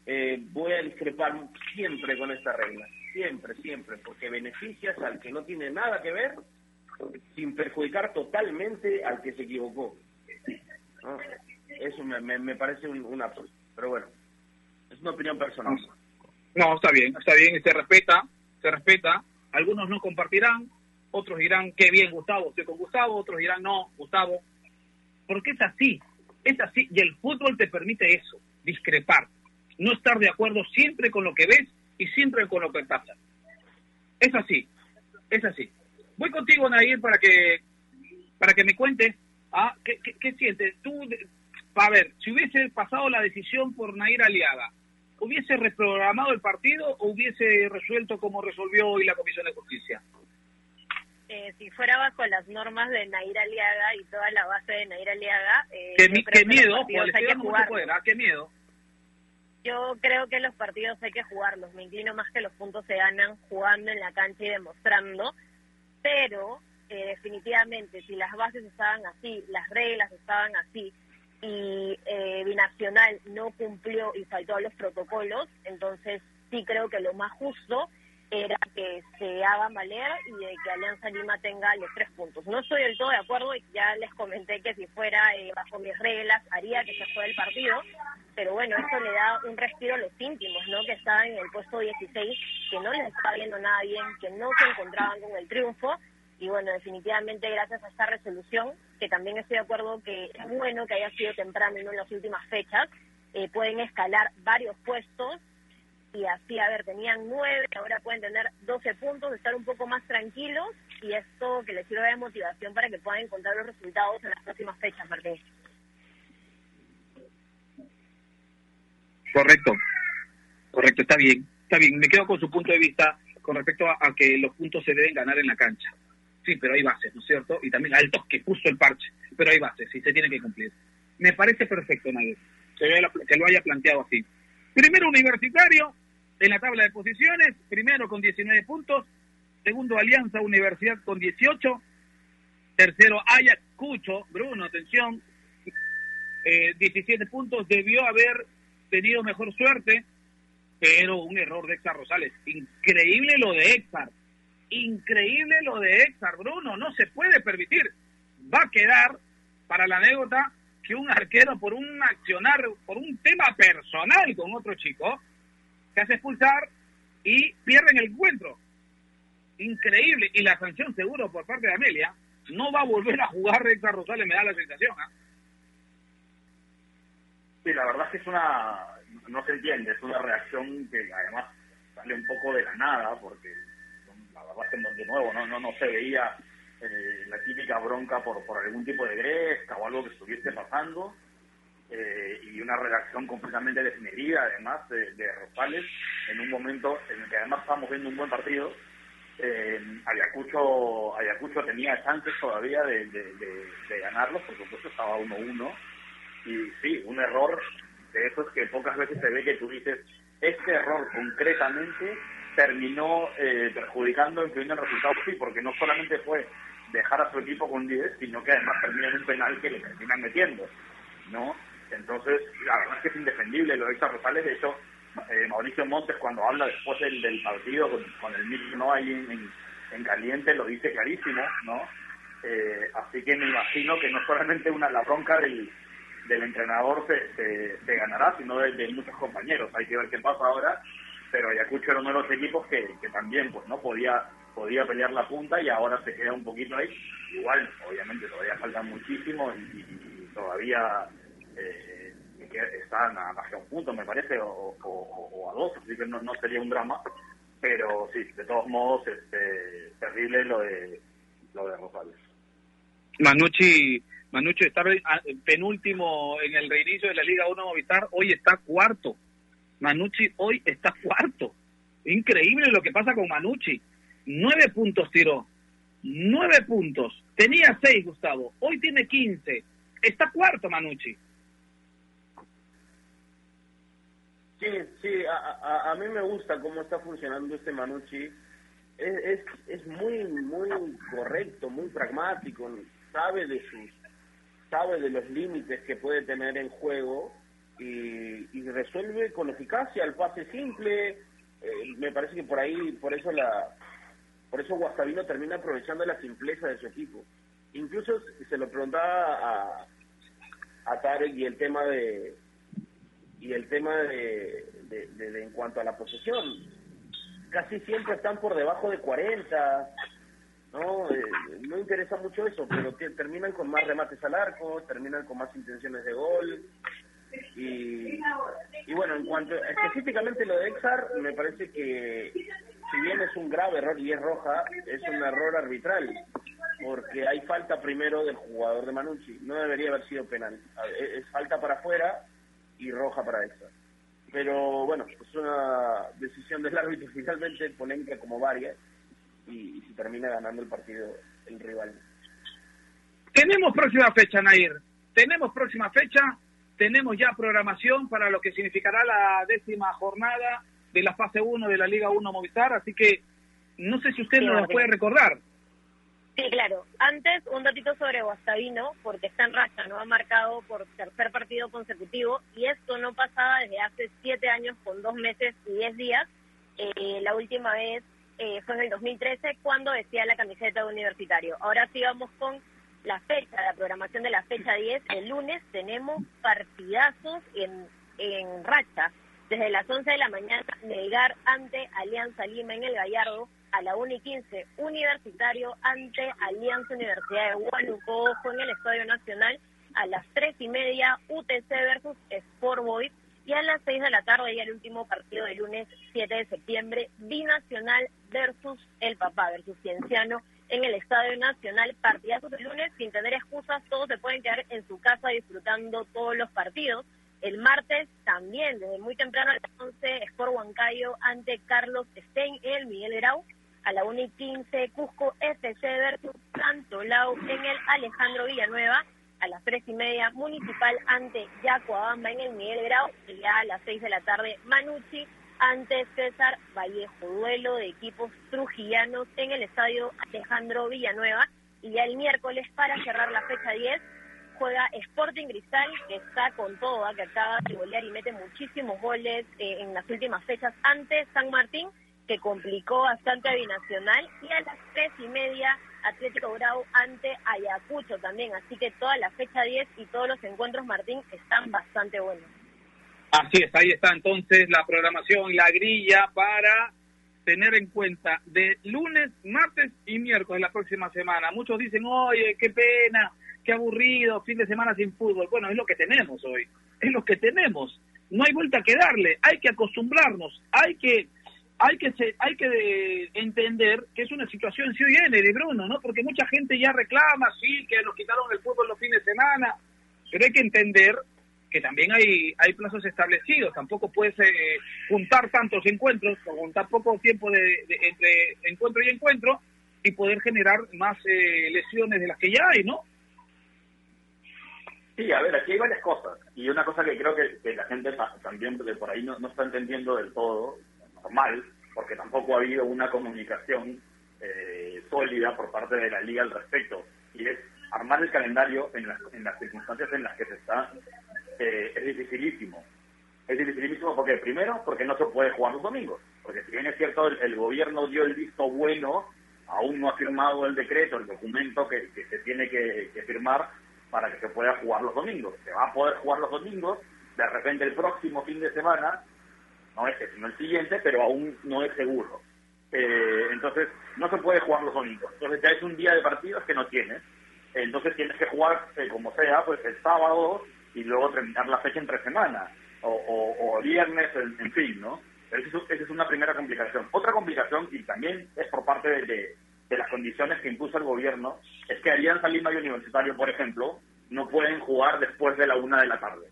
Eh, voy a discrepar siempre con esta regla, siempre, siempre, porque beneficias al que no tiene nada que ver sin perjudicar totalmente al que se equivocó. ¿No? Eso me, me, me, parece un, un pero bueno, es una opinión personal. No, está bien, está bien, se respeta, se respeta. Algunos no compartirán, otros dirán, qué bien, Gustavo, estoy con Gustavo, otros dirán, no, Gustavo, porque es así, es así, y el fútbol te permite eso, discrepar, no estar de acuerdo siempre con lo que ves y siempre con lo que pasa. Es así, es así. Voy contigo, Nair, para que para que me cuentes ah, ¿qué, qué, qué sientes. Tú, a ver, si hubiese pasado la decisión por Nair Aliaga, ¿hubiese reprogramado el partido o hubiese resuelto como resolvió hoy la Comisión de Justicia? eh, si fuera bajo las normas de Nair Aliaga y toda la base de Nair Aliaga, eh, qué, qué miedo, hay que jugar. Poder, ¿ah? qué miedo. Yo creo que los partidos hay que jugarlos. Me inclino más que los puntos se ganan jugando en la cancha y demostrando. Pero eh, definitivamente, si las bases estaban así, las reglas estaban así y eh, Binacional no cumplió y faltó a los protocolos, entonces sí creo que lo más justo era que se haga valer y de que Alianza Lima tenga los tres puntos. No estoy del todo de acuerdo y ya les comenté que si fuera eh, bajo mis reglas haría que se juegue el partido, pero bueno, esto le da un respiro a los íntimos, ¿no? Que estaban en el puesto 16, que no les estaba viendo nada bien, que no se encontraban con el triunfo y bueno, definitivamente gracias a esta resolución, que también estoy de acuerdo que es bueno que haya sido temprano y no en las últimas fechas, eh, pueden escalar varios puestos y así, a ver, tenían nueve, ahora pueden tener 12 puntos, estar un poco más tranquilos y esto que les sirve de motivación para que puedan encontrar los resultados en las próximas fechas, Martín. Correcto, correcto, está bien, está bien. Me quedo con su punto de vista con respecto a, que los puntos se deben ganar en la cancha. Sí, pero hay bases, ¿no es cierto? Y también al toque puso el parche, pero hay bases y se tiene que cumplir. Me parece perfecto, Nadir, que lo haya planteado así. Primero Universitario en la tabla de posiciones, primero con 19 puntos, segundo Alianza Universidad con 18, tercero Ayacucho, Bruno, atención, eh, 17 puntos, debió haber tenido mejor suerte, pero un error de Exar Rosales. Increíble lo de Exar, increíble lo de Exar, Bruno, no se puede permitir. Va a quedar para la anécdota que un arquero por un accionar, por un tema personal con otro chico, se hace expulsar y pierden el encuentro. Increíble. Y la sanción seguro por parte de Amelia no va a volver a jugar Recta Rosales, me da la sensación. ¿eh? Sí, la verdad es que es una, no se entiende, es una reacción que además sale un poco de la nada, porque la verdad es que de nuevo no, no, no se veía eh, la típica bronca por, por algún tipo de gresca o algo que estuviese pasando eh, y una redacción completamente desmedida además de, Rosales en un momento en el que además estábamos viendo un buen partido eh, Ayacucho Ayacucho tenía chances todavía de, de, de, ganarlos por supuesto estaba 1-1 y sí, un error de esos que pocas veces se ve que tú dices este error concretamente terminó eh, perjudicando en fin el resultado sí porque no solamente fue dejar a su equipo con 10, sino que además termina en un penal que le terminan metiendo, ¿no? Entonces, la verdad es que es indefendible lo de Héctor Rosales, de hecho, eh, Mauricio Montes cuando habla después del, del partido con, el mismo no ahí en, en, caliente lo dice clarísimo, ¿no? Eh, así que me imagino que no solamente una la bronca del, del entrenador se, se, ganará, sino de, muchos compañeros. Hay que ver qué pasa ahora, pero Ayacucho era uno de los equipos que, que también pues no podía podía pelear la punta y ahora se queda un poquito ahí. Igual, obviamente, todavía falta muchísimo y, todavía eh, están a más que un punto, me parece, o, a dos, así que no, no sería un drama. Pero sí, de todos modos, este, terrible lo de, lo de Rosales. Manucci, Manucci está penúltimo en el reinicio de la Liga 1 Movistar, hoy está cuarto. Manucci hoy está cuarto. Increíble lo que pasa con Manucci. Nueve puntos tiró. Nueve puntos. Tenía seis, Gustavo. Hoy tiene quince. Está cuarto, Manucci. Sí, sí, a, a, mí me gusta cómo está funcionando este Manucci. Es, es, es muy, muy correcto, muy pragmático. Sabe de sus, sabe de los límites que puede tener en juego y, y resuelve con eficacia el pase simple. Eh, me parece que por ahí, por eso la, por eso Guastavino termina aprovechando la simpleza de su equipo. Incluso se lo preguntaba a, a Tarek y el tema de y el tema de, de, en cuanto a la posesión. Casi siempre están por debajo de 40, ¿no? Eh, no interesa mucho eso, pero terminan con más remates al arco, terminan con más intenciones de gol. Y, y bueno, en cuanto específicamente lo de Exar, me parece que si bien es un grave error y es roja, es un error arbitral, porque hay falta primero del jugador de Manucci, no debería haber sido penal, es falta para afuera y roja para esa. Pero bueno, es una decisión del árbitro finalmente polémica como varias y, y se termina ganando el partido el rival. Tenemos próxima fecha, Nair. Tenemos próxima fecha, tenemos ya programación para lo que significará la décima jornada de la fase 1 de la Liga 1 Movistar, así que no sé si usted nos puede recordar. Sí, claro. Antes, un datito sobre Guastavino, porque está en racha, ¿no? Ha marcado por tercer partido consecutivo y esto no pasaba desde hace siete años con dos meses y diez días. Eh, la última vez eh, fue en el 2013 cuando decía la camiseta de universitario. Ahora sí vamos con la fecha, la programación de la fecha 10. El lunes tenemos partidazos en, en racha. Desde las 11 de la mañana, Melgar ante Alianza Lima en el Gallardo, a la 1 y 15, Universitario ante Alianza Universidad de Huánuco, en el Estadio Nacional, a las 3 y media, UTC versus Sport Boys, y a las 6 de la tarde, ya el último partido del lunes 7 de septiembre, Binacional versus El Papá, versus Cienciano, en el Estadio Nacional, partidazos del lunes, sin tener excusas, todos se pueden quedar en su casa disfrutando todos los partidos. El martes también, desde muy temprano a las 11, Sport Huancayo ante Carlos Stein, el Miguel Grau. A la 1 y 15, Cusco FC versus Santo Lau en el Alejandro Villanueva. A las 3 y media, Municipal ante Yacoabamba en el Miguel Grau. Y ya a las 6 de la tarde, Manucci ante César Vallejo. Duelo de equipos trujillanos en el estadio Alejandro Villanueva. Y ya el miércoles, para cerrar la fecha 10, juega Sporting Cristal, que está con todo, ¿ah? que acaba de golear y mete muchísimos goles eh, en las últimas fechas ante San Martín, que complicó bastante a Binacional, y a las tres y media Atlético Grau ante Ayacucho también, así que toda la fecha 10 y todos los encuentros Martín están bastante buenos. Así es, ahí está entonces la programación, la grilla para tener en cuenta de lunes, martes y miércoles la próxima semana. Muchos dicen, oye, qué pena, qué aburrido, fin de semana sin fútbol. Bueno, es lo que tenemos hoy, es lo que tenemos. No hay vuelta que darle, hay que acostumbrarnos, hay que hay que hay que entender que es una situación si viene de Bruno, ¿no? Porque mucha gente ya reclama, sí, que nos quitaron el fútbol los fines de semana, pero hay que entender que también hay hay plazos establecidos, tampoco puedes eh, juntar tantos encuentros, o juntar poco tiempo de, entre encuentro y encuentro y poder generar más eh, lesiones de las que ya hay, ¿no? Sí, a ver, aquí hay varias cosas. Y una cosa que creo que, la gente también por ahí no, está entendiendo del todo, normal, porque tampoco ha habido una comunicación eh, sólida por parte de la liga al respecto, y es armar el calendario en las, en las circunstancias en las que se está, eh, es dificilísimo. Es dificilísimo porque, primero, porque no se puede jugar los domingos, porque si bien es cierto, el, gobierno dio el visto bueno, aún no ha firmado el decreto, el documento que, se tiene que, que firmar para que se pueda jugar los domingos. Se va a poder jugar los domingos, de repente el próximo fin de semana, no este, sino el siguiente, pero aún no es seguro. Eh, entonces, no se puede jugar los domingos. Entonces, ya es un día de partidos que no tienes. Entonces, tienes que jugar, eh, como sea, pues el sábado y luego terminar la fecha entre semanas, o, viernes, en, fin, ¿no? Esa es una primera complicación. Otra complicación, y también es por parte de, de, las condiciones que impuso el gobierno, es que Alianza Lima y Universitario, por ejemplo, no pueden jugar después de la una de la tarde.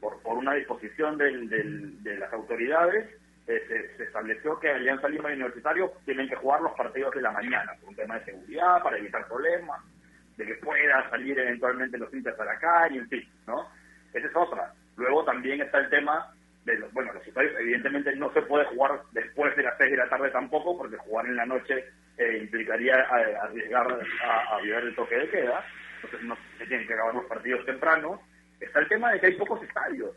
Por, por una disposición del, de las autoridades, eh, se, estableció que Alianza Lima y Universitario tienen que jugar los partidos de la mañana, por un tema de seguridad, para evitar problemas, de que puedan salir eventualmente los hinchas a la calle, en fin, ¿no? Esa es otra. Luego también está el tema de los, bueno, los estadios evidentemente no se puede jugar después de las 6 de la tarde tampoco, porque jugar en la noche eh, implicaría eh, arriesgar a, a violar el toque de queda, entonces no se tienen que acabar los partidos temprano. Está el tema de que hay pocos estadios,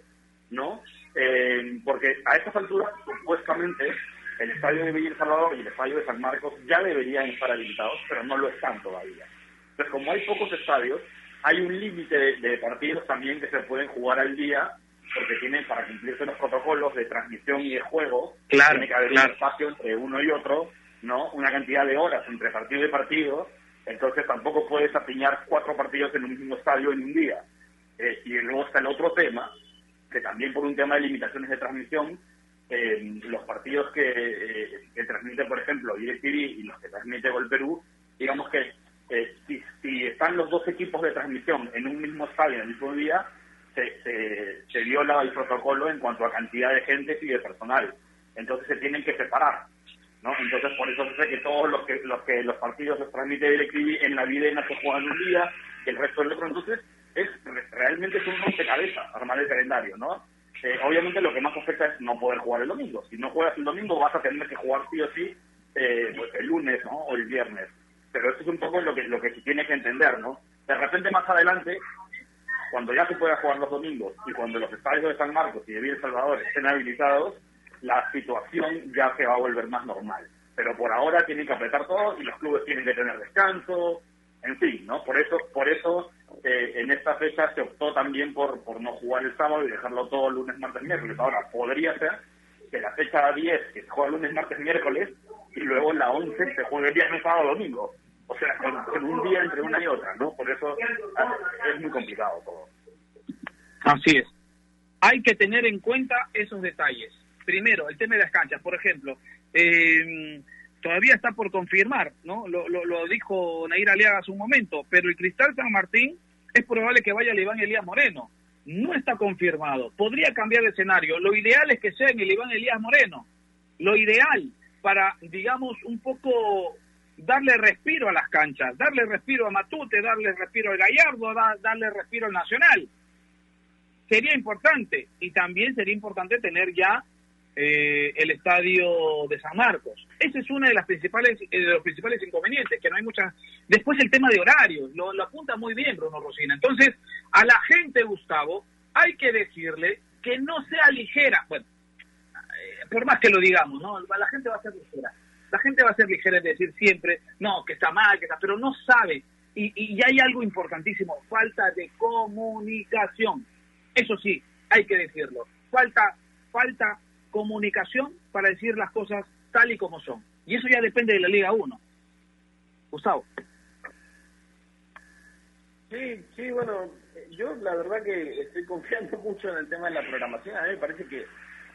¿no? Eh, porque a estas alturas, supuestamente, el estadio de Villa Salvador y el estadio de San Marcos ya deberían estar habilitados, pero no lo están todavía. Entonces, como hay pocos estadios, hay un límite de, partidos también que se pueden jugar al día, porque tienen, para cumplirse los protocolos de transmisión y de juego, tiene que haber un espacio entre uno y otro, ¿no? Una cantidad de horas entre partido y partido, entonces tampoco puedes apiñar cuatro partidos en un mismo estadio en un día. Eh, y luego está el otro tema, que también por un tema de limitaciones de transmisión, eh, los partidos que, eh, que, transmite, por ejemplo, DirecTV y los que transmite Gol Perú, digamos que eh, si, si, están los dos equipos de transmisión en un mismo estadio en el mismo día, se, se, viola el protocolo en cuanto a cantidad de gente y de personal. Entonces se tienen que separar. ¿no? Entonces por eso se sé que todos los que los que los partidos los transmite DirecTV en la no se juegan un día, el resto del otro. Entonces es realmente es un rompecabezas armar el calendario, ¿no? Eh, obviamente lo que más afecta es no poder jugar el domingo. Si no juegas el domingo vas a tener que jugar sí o sí eh, pues el lunes ¿no? o el viernes. Pero eso es un poco lo que lo que se tiene que entender, ¿no? De repente más adelante, cuando ya se pueda jugar los domingos y cuando los estadios de San Marcos y de Villa Salvador estén habilitados, la situación ya se va a volver más normal. Pero por ahora tienen que apretar todo y los clubes tienen que tener descanso, en fin, ¿no? Por eso, por eso eh, en esta fecha se optó también por, por no jugar el sábado y dejarlo todo lunes, martes, miércoles. Ahora, podría ser que la fecha 10, que se juega lunes, martes, miércoles, y luego la 11 se juegue viernes, sábado, domingo. O sea, con, un día entre una y otra, ¿no? Por eso es muy complicado todo. Así es. Hay que tener en cuenta esos detalles. Primero, el tema de las canchas. Por ejemplo, eh, todavía está por confirmar, ¿no? Lo, dijo Nair Aliaga hace un momento, pero el Cristal San Martín es probable que vaya el Iván Elías Moreno. No está confirmado. Podría cambiar de escenario. Lo ideal es que sea en el Iván Elías Moreno. Lo ideal para, digamos, un poco darle respiro a las canchas, darle respiro a Matute, darle respiro al Gallardo, darle respiro al Nacional. Sería importante y también sería importante tener ya eh, el estadio de San Marcos. Ese es uno de, las principales, eh, de los principales inconvenientes, que no hay muchas... Después el tema de horarios, lo, apunta muy bien Bruno Rosina. Entonces, a la gente, Gustavo, hay que decirle que no sea ligera. Bueno, eh, por más que lo digamos, ¿no? La gente va a ser ligera. La gente va a ser ligera en decir siempre, no, que está mal, que está... Pero no sabe. Y, y hay algo importantísimo, falta de comunicación. Eso sí, hay que decirlo. Falta, falta comunicación para decir las cosas tal y como son. Y eso ya depende de la Liga 1. Gustavo. Sí, sí, bueno, yo la verdad que estoy confiando mucho en el tema de la programación. A mí me parece que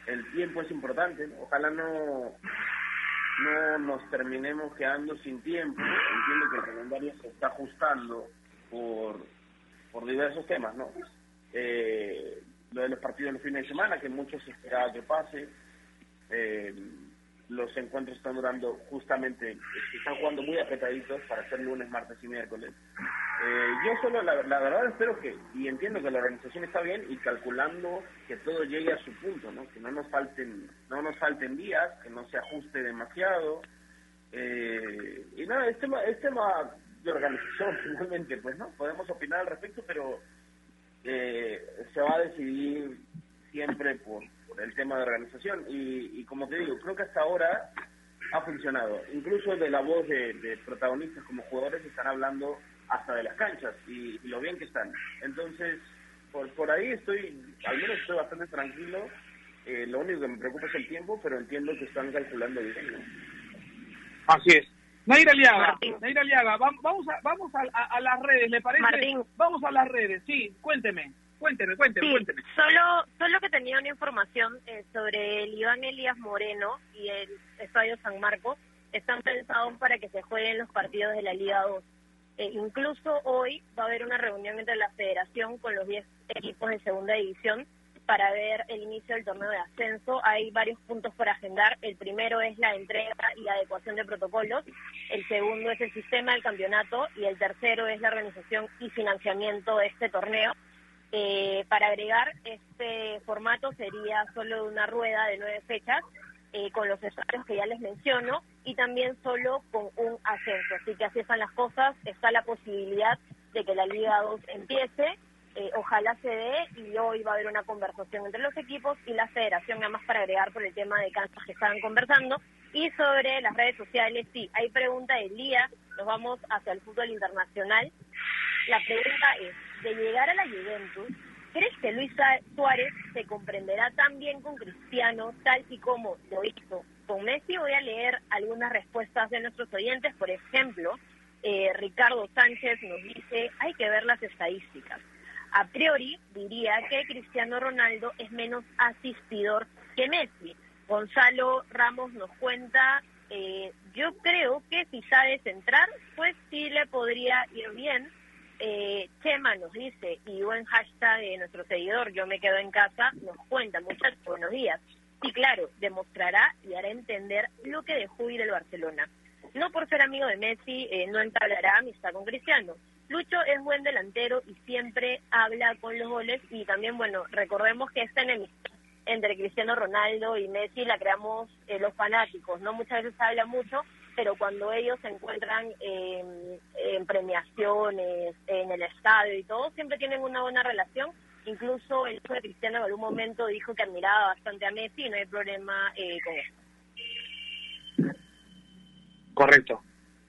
el tiempo es importante. Ojalá no, no nos terminemos quedando sin tiempo. Entiendo que el calendario se está ajustando por, por diversos temas, ¿no? Eh, lo de los partidos los fines de semana, que muchos esperaba que pase. Eh, los encuentros están durando justamente, están jugando muy apretaditos para ser lunes, martes y miércoles. Eh, yo solo, la, verdad, espero que, y entiendo que la organización está bien y calculando que todo llegue a su punto, ¿no? Que no nos falten, no nos falten días, que no se ajuste demasiado, Eh, y nada, es tema, es tema de organización finalmente, pues, ¿no? Podemos opinar al respecto, pero eh, se va a decidir siempre por, por el tema de organización. Y, y como te digo, creo que hasta ahora ha funcionado. Incluso de la voz de, protagonistas como jugadores están hablando hasta de las canchas y, lo bien que están. Entonces, por, por ahí estoy, al menos estoy bastante tranquilo. Eh, lo único que me preocupa es el tiempo, pero entiendo que están calculando bien. Así es. Nair Aliaga, Nair Aliaga, va- vamos, a, vamos a, a- a las redes, ¿le parece? Martín. Vamos a las redes, sí, cuénteme, cuénteme, cuénteme, Sí, cuénteme. solo, solo que tenía una información eh, sobre el Iván Elías Moreno y el Estadio San Marcos. Están pensados para que se jueguen los partidos de la Liga 2. Eh, incluso hoy va a haber una reunión entre la federación con los 10 equipos de segunda división para ver el inicio del torneo de ascenso. Hay varios puntos por agendar. El primero es la entrega y adecuación de protocolos. El segundo es el sistema del campeonato. Y el tercero es la organización y financiamiento de este torneo. Eh, para agregar, este formato sería solo de una rueda de nueve fechas, eh, con los estadios que ya les menciono, y también solo con un ascenso. Así que así están las cosas. Está la posibilidad de que la Liga 2 empiece. Eh, ojalá se dé y hoy va a haber una conversación entre los equipos y la federación, nada más para agregar por el tema de canchas que estaban conversando. Y sobre las redes sociales, sí, hay pregunta del día, nos vamos hacia el fútbol internacional. La pregunta es, de llegar a la Juventus, ¿crees que Luis Suárez se comprenderá tan bien con Cristiano tal y como lo hizo con Messi? Voy a leer algunas respuestas de nuestros oyentes. Por ejemplo, eh, Ricardo Sánchez nos dice, hay que ver las estadísticas. A priori diría que Cristiano Ronaldo es menos asistidor que Messi. Gonzalo Ramos nos cuenta, eh, yo creo que si sabe centrar, pues sí le podría ir bien. Eh, Chema nos dice, y buen hashtag de nuestro seguidor, yo me quedo en casa, nos cuenta, muchachos, buenos días. Sí, claro, demostrará y hará entender lo que dejó ir el Barcelona. No por ser amigo de Messi, eh, no entablará amistad con Cristiano. Lucho es buen delantero y siempre habla con los goles y también, bueno, recordemos que esta enemistad entre Cristiano Ronaldo y Messi la creamos eh, los fanáticos, ¿no? Muchas veces habla mucho, pero cuando ellos se encuentran eh, en premiaciones, en el estadio y todo, siempre tienen una buena relación. Incluso el hijo de Cristiano en algún momento dijo que admiraba bastante a Messi y no hay problema eh, con eso. Correcto,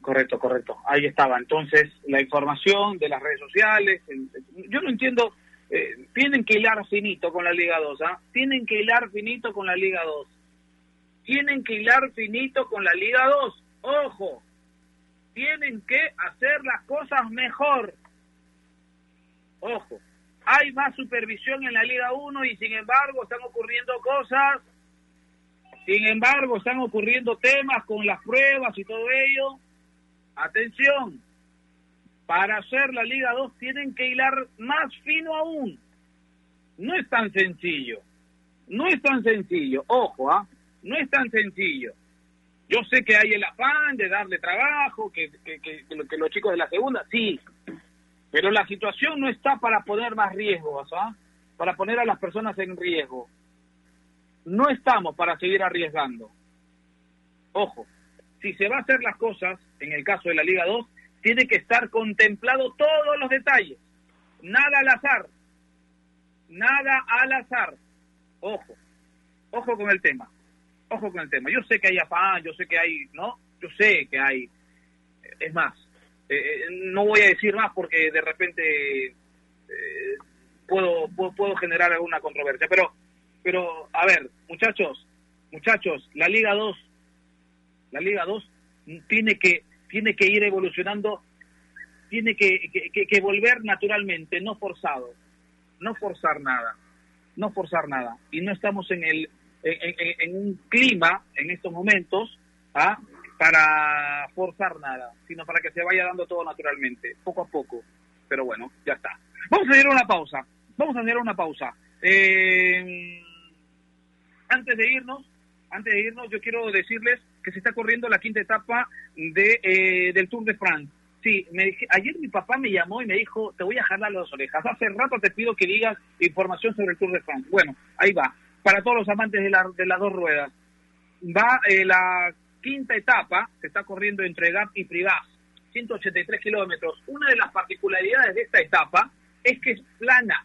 correcto, correcto. Ahí estaba. Entonces, la información de las redes sociales. yo no entiendo. eh, tienen que hilar finito con la Liga 2, ¿ah? Tienen que hilar finito con la Liga 2. Tienen que hilar finito con la Liga 2. Ojo. Tienen que hacer las cosas mejor. Ojo. Hay más supervisión en la Liga 1 y sin embargo están ocurriendo cosas sin embargo, están ocurriendo temas con las pruebas y todo ello. Atención, para hacer la Liga 2 tienen que hilar más fino aún. No es tan sencillo. No es tan sencillo. Ojo, ¿ah? No es tan sencillo. Yo sé que hay el afán de darle trabajo, que, que, que los chicos de la segunda, sí. Pero la situación no está para poner más riesgos, ¿ah? Para poner a las personas en riesgo no estamos para seguir arriesgando. Ojo, si se va a hacer las cosas, en el caso de la Liga 2, tiene que estar contemplado todos los detalles. Nada al azar. Nada al azar. Ojo, ojo con el tema. Ojo con el tema. Yo sé que hay afán, yo sé que hay, ¿no? Yo sé que hay. Es más, eh, eh, no voy a decir más porque de repente eh, puedo, puedo puedo generar alguna controversia, pero pero a ver, muchachos, muchachos, la Liga 2, la Liga 2 tiene que tiene que ir evolucionando, tiene que, que, volver naturalmente, no forzado, no forzar nada, no forzar nada. Y no estamos en el en, en- en un clima en estos momentos ¿ah? para forzar nada, sino para que se vaya dando todo naturalmente, poco a poco. Pero bueno, ya está. Vamos a hacer una pausa. Vamos a hacer una pausa. Eh, antes de irnos, antes de irnos, yo quiero decirles que se está corriendo la quinta etapa de eh, del Tour de France. Sí, me dije, ayer mi papá me llamó y me dijo, te voy a jalar las orejas. Hace rato te pido que digas información sobre el Tour de France. Bueno, ahí va. Para todos los amantes de, la- de las dos ruedas. Va eh, la quinta etapa, se está corriendo entre Gap y Privas, 183 kilómetros. Una de las particularidades de esta etapa es que es plana,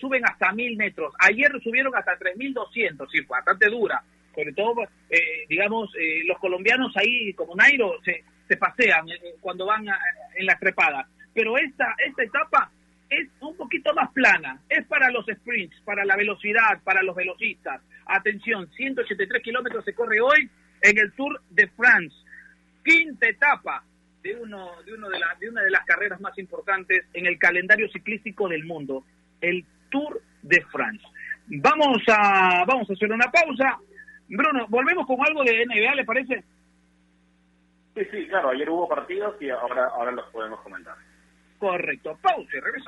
suben hasta 1000 metros. Ayer subieron hasta 3200, sí, bastante dura. Sobre todo, eh, digamos, eh, los colombianos ahí, como Nairo, se, se pasean eh, cuando van en la trepada. Pero esta, esta etapa es un poquito más plana, es para los sprints, para la velocidad, para los velocistas. Atención, 183 kilómetros se corre hoy en el Tour de France. Quinta etapa de, uno, de, uno de, la, una de las carreras más importantes en el calendario ciclístico del mundo, el Tour de France. Vamos a, vamos a hacer una pausa. Bruno, volvemos con algo de NBA, ¿le parece? Sí, sí, claro, ayer hubo partidos y ahora, ahora los podemos comentar. Correcto, pausa y regresamos.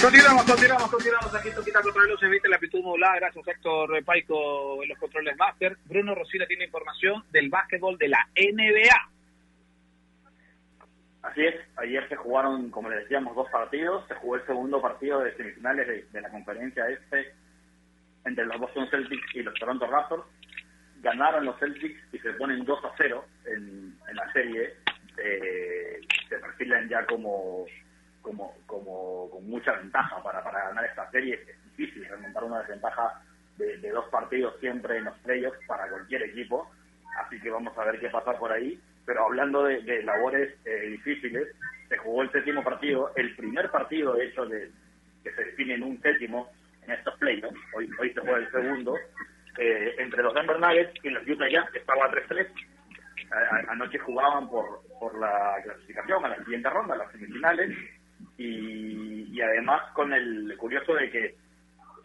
Continuamos, continuamos, continuamos aquí Toquita contra los evite la amplitud modulada. Gracias Héctor Paico en los controles máster. Bruno Rosina tiene información del básquetbol de la NBA. Así es, ayer se jugaron, como les decíamos, dos partidos. Se jugó el segundo partido de semifinales de, la conferencia este entre los Boston Celtics y los Toronto Raptors. Ganaron los Celtics y se ponen 2 a 0 en, la serie. Eh, se perfilan ya como como, mucha ventaja para, para ganar esta serie. Es difícil remontar una desventaja de, dos partidos siempre en los playoffs para cualquier equipo. Así que vamos a ver qué pasa por ahí. Pero hablando de, labores eh, difíciles, se jugó el séptimo partido, el primer partido, de hecho, de, que se define en un séptimo en estos playoffs. Hoy, hoy se juega el segundo. Eh, entre los Denver Nuggets y los Utah Jazz, que estaba 3-3. Anoche jugaban por, por la clasificación a la siguiente ronda, las semifinales y, además con el curioso de que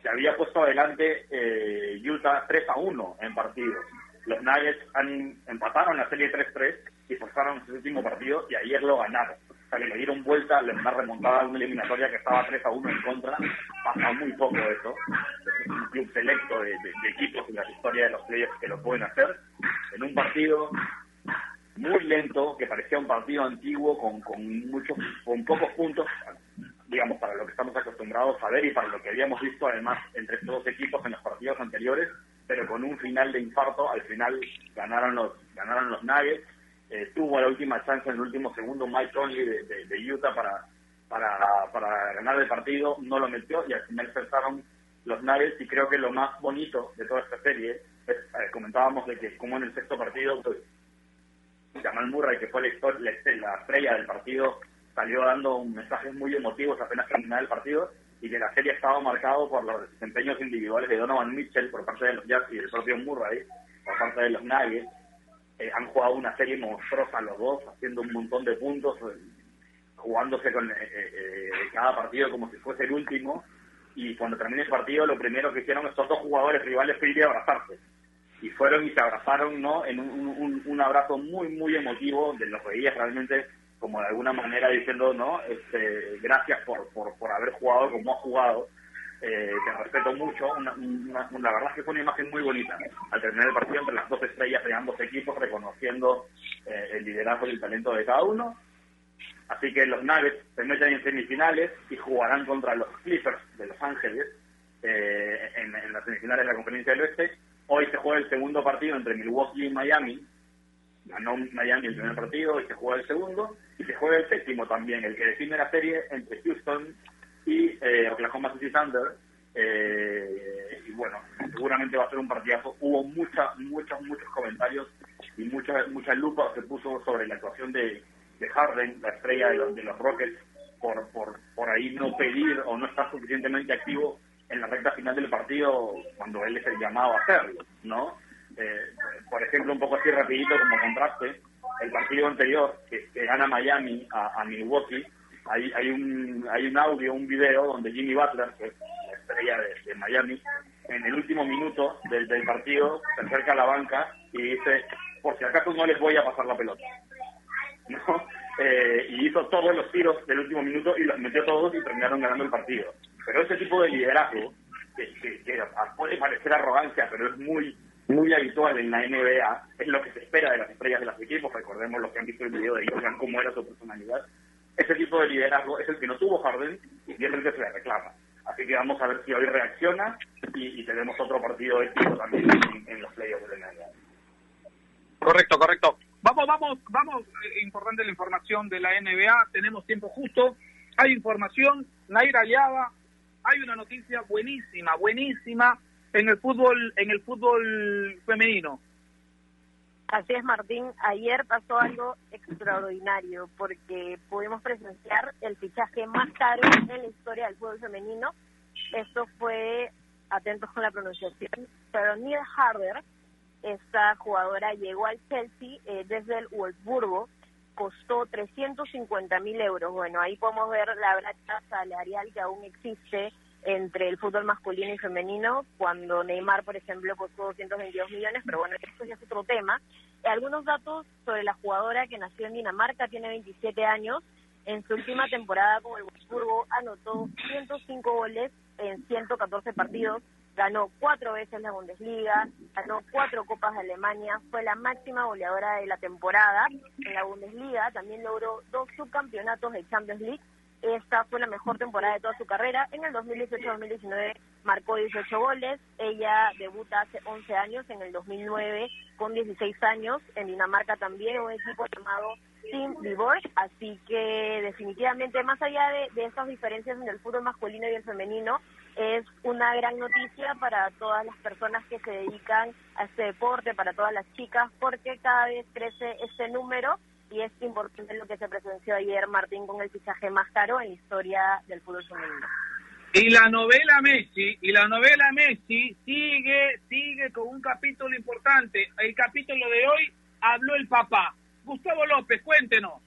se había puesto adelante eh, Utah 3 a 1 en partidos. Los Nuggets han, empataron la serie 3-3 y forzaron su último partido y ayer lo ganaron. O sea que le dieron vuelta, le una remontada a una eliminatoria que estaba 3 a 1 en contra. Pasa muy poco eso. Es un club selecto de, de equipos en la historia de los playoffs que lo pueden hacer. En un partido muy lento, que parecía un partido antiguo con, con muchos, con pocos puntos, digamos, para lo que estamos acostumbrados a ver y para lo que habíamos visto además entre estos dos equipos en los partidos anteriores, pero con un final de infarto, al final ganaron los, ganaron los Nuggets, eh, tuvo la última chance en el último segundo Mike Conley de, Utah para, para, para ganar el partido, no lo metió y al final pensaron los Nuggets y creo que lo más bonito de toda esta serie es, eh, comentábamos de que como en el sexto partido pues, Jamal Murray, que fue la, la, estrella del partido, salió dando mensajes muy emotivos apenas terminaba el partido y que la serie estaba marcado por los desempeños individuales de Donovan Mitchell por parte de los Jazz y del propio Murray por parte de los Nuggets. Eh, han jugado una serie monstruosa los dos, haciendo un montón de puntos, eh, jugándose con eh, cada partido como si fuese el último. Y cuando termine el partido, lo primero que hicieron estos dos jugadores rivales fue ir a abrazarse y fueron y se abrazaron, ¿no? En un, un, abrazo muy, muy emotivo, de los veías realmente como de alguna manera diciendo, ¿no? Este, gracias por, por, por haber jugado como ha jugado, eh, te respeto mucho, una, la verdad es que fue una imagen muy bonita, al terminar el partido entre las dos estrellas de ambos equipos, reconociendo eh, el liderazgo y el talento de cada uno. Así que los Nuggets se meten en semifinales y jugarán contra los Clippers de Los Ángeles eh, en las semifinales de la Conferencia del Oeste Hoy se juega el segundo partido entre Milwaukee y Miami. Ganó Miami el primer partido y se juega el segundo. Y se juega el séptimo también, el que define la serie entre Houston y eh, Oklahoma City Thunder. Eh, y bueno, seguramente va a ser un partidazo. Hubo muchas, muchos, muchos comentarios y mucha, mucha lupa se puso sobre la actuación de, de Harden, la estrella de los, de los Rockets, por, por, por ahí no pedir o no estar suficientemente activo en la recta final del partido cuando él es el llamado a hacerlo, ¿no? Eh, por ejemplo, un poco así rapidito como contraste, el partido anterior que, gana Miami a, Milwaukee, hay, hay, un, hay un audio, un video donde Jimmy Butler, que es la estrella de, Miami, en el último minuto del, del partido se acerca a la banca y dice, por si acaso no les voy a pasar la pelota. ¿No? Eh, y hizo todos los tiros del último minuto y los metió todos y terminaron ganando el partido. Pero ese tipo de liderazgo, que, puede parecer arrogancia, pero es muy muy habitual en la NBA, es lo que se espera de las estrellas de los equipos, recordemos los que han visto el video de vean cómo era su personalidad. Ese tipo de liderazgo es el que no tuvo Harden y es el que se le reclama. Así que vamos a ver si hoy reacciona y, tenemos otro partido épico también en, los playoffs de la NBA. Correcto, correcto. Vamos, vamos, vamos, eh, importante la información de la NBA, tenemos tiempo justo, hay información, Naira Aliaga, hay una noticia buenísima, buenísima en el fútbol, en el fútbol femenino. Así es, Martín. Ayer pasó algo extraordinario porque pudimos presenciar el fichaje más caro en la historia del fútbol femenino. Esto fue, atentos con la pronunciación, pero Neil Harder, esta jugadora llegó al Chelsea eh, desde el Wolfsburgo, costó 350 mil euros. Bueno, ahí podemos ver la brecha salarial que aún existe entre el fútbol masculino y femenino, cuando Neymar, por ejemplo, costó 222 millones, pero bueno, esto ya es otro tema. Algunos datos sobre la jugadora que nació en Dinamarca, tiene 27 años, en su última temporada con el Wolfsburgo anotó 105 goles en 114 partidos, ganó cuatro veces la Bundesliga, ganó cuatro Copas de Alemania, fue la máxima goleadora de la temporada en la Bundesliga, también logró dos subcampeonatos de Champions League. Esta fue la mejor temporada de toda su carrera. En el 2018-2019 marcó 18 goles. Ella debuta hace 11 años, en el 2009 con 16 años. En Dinamarca también, un equipo llamado Team Divorce. Así que definitivamente, más allá de, de estas diferencias en el fútbol masculino y el femenino, es una gran noticia para todas las personas que se dedican a este deporte, para todas las chicas, porque cada vez crece este número y es importante lo que se presenció ayer Martín con el fichaje más caro en la historia del fútbol femenino. Y la novela Messi, y la novela Messi sigue, sigue con un capítulo importante. El capítulo de hoy habló el papá. Gustavo López, cuéntenos.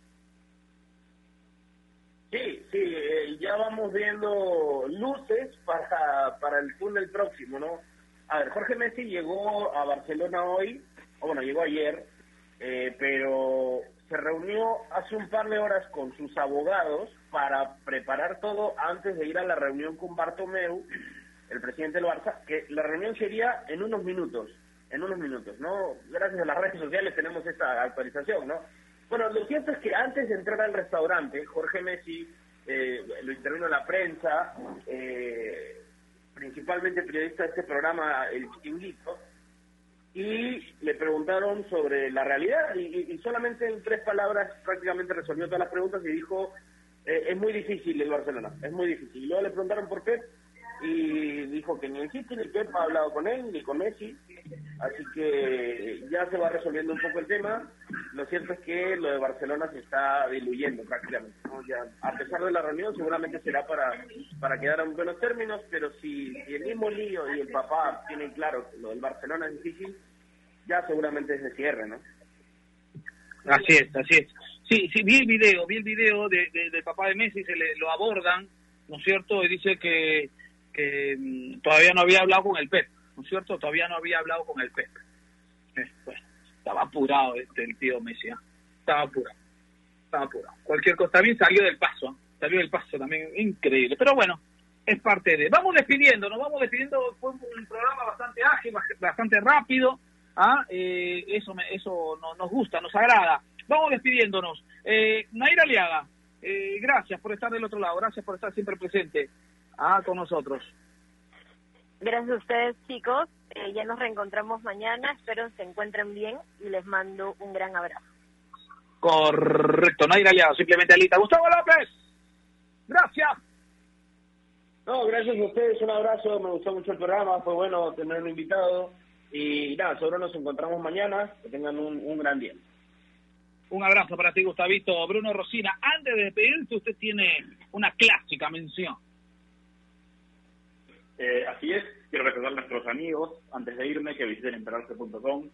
Sí, sí, eh, ya vamos viendo luces para, para el túnel próximo, ¿no? A ver, Jorge Messi llegó a Barcelona hoy, o bueno, llegó ayer, eh, pero se reunió hace un par de horas con sus abogados para preparar todo antes de ir a la reunión con Bartomeu, el presidente del Barça, que la reunión sería en unos minutos, en unos minutos, ¿no? Gracias a las redes sociales tenemos esta actualización, ¿no? Bueno, lo cierto es que antes de entrar al restaurante, Jorge Messi eh, lo intervino la prensa, eh, principalmente periodista de este programa, El Chiquinguito, y le preguntaron sobre la realidad y, solamente en tres palabras prácticamente resolvió todas las preguntas y dijo, eh, es muy difícil el Barcelona, es muy difícil. Y luego le preguntaron por qué y dijo que ni el City ni Pep ha hablado con él ni con Messi, así que ya se va resolviendo un poco el tema. Lo cierto es que lo de Barcelona se está diluyendo prácticamente. a pesar de la reunión, seguramente será para, para quedar en buenos términos, pero si, el mismo lío y el papá tienen claro que lo del Barcelona es difícil, ya seguramente se cierre, ¿no? Así es, así es. Sí, sí, vi el video, vi el video de, del papá de Messi, se le, lo abordan, ¿no es cierto? Y dice que que mm, todavía no había hablado con el PEP, ¿no es cierto? Todavía no había hablado con el PEP. Eh, estaba apurado este, el tío Messi, ¿ah? estaba apurado, estaba apurado. Cualquier cosa, también salió del paso, ¿ah? salió del paso también, increíble. Pero bueno, es parte de... Vamos despidiendo, nos vamos despidiendo, fue un programa bastante ágil, bastante rápido, ¿ah? Eh, eso me, eso nos gusta, nos agrada. Vamos despidiéndonos. Eh, Naira Aliaga, gracias por estar del otro lado, gracias por estar siempre presente ah, con nosotros. Gracias a ustedes, chicos. Eh, ya nos reencontramos mañana. Espero se encuentren bien y les mando un gran abrazo. Correcto, no hay aliado, simplemente Alita. Gustavo López, gracias. No, gracias a ustedes, un abrazo, me gustó mucho el programa, fue bueno tener un invitado y nada, seguro nos encontramos mañana, que tengan un, un gran día. Un abrazo para ti, Gustavito. Bruno Rosina, antes de despedirse, usted tiene una clásica mención. Eh, así es, quiero recordar a nuestros amigos, antes de irme, que visiten enterarse.com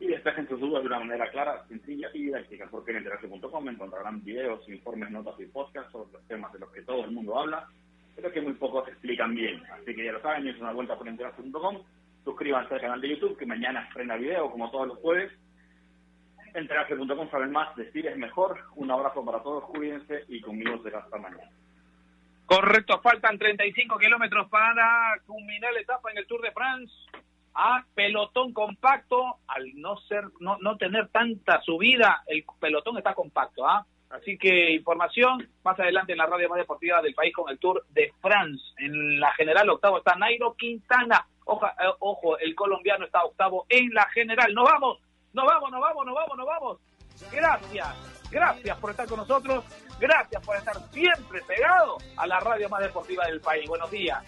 y despejen sus dudas de una manera clara, sencilla y didáctica, porque en enterarse.com encontrarán videos, informes, notas y podcasts sobre los temas de los que todo el mundo habla, pero que muy pocos explican bien. Así que ya lo saben, es una vuelta por enterarse.com, suscríbanse al canal de YouTube, que mañana estrena video, como todos los jueves, enterarse.com saben más, decir es mejor, un abrazo para todos, cuídense y conmigo será hasta mañana. Correcto, faltan 35 kilómetros para culminar la etapa en el Tour de France. A pelotón compacto, al no ser, no, no tener tanta subida, el pelotón está compacto, ¿ah? Así que información más adelante en la radio más deportiva del país con el Tour de France. En la general octavo está Nairo Quintana. Ojo, eh, ojo, el colombiano está octavo en la general. Nos vamos, nos vamos, nos vamos, nos vamos, nos vamos. Gracias, gracias por estar con nosotros. Gracias por estar siempre pegado a la radio más deportiva del país. Buenos días.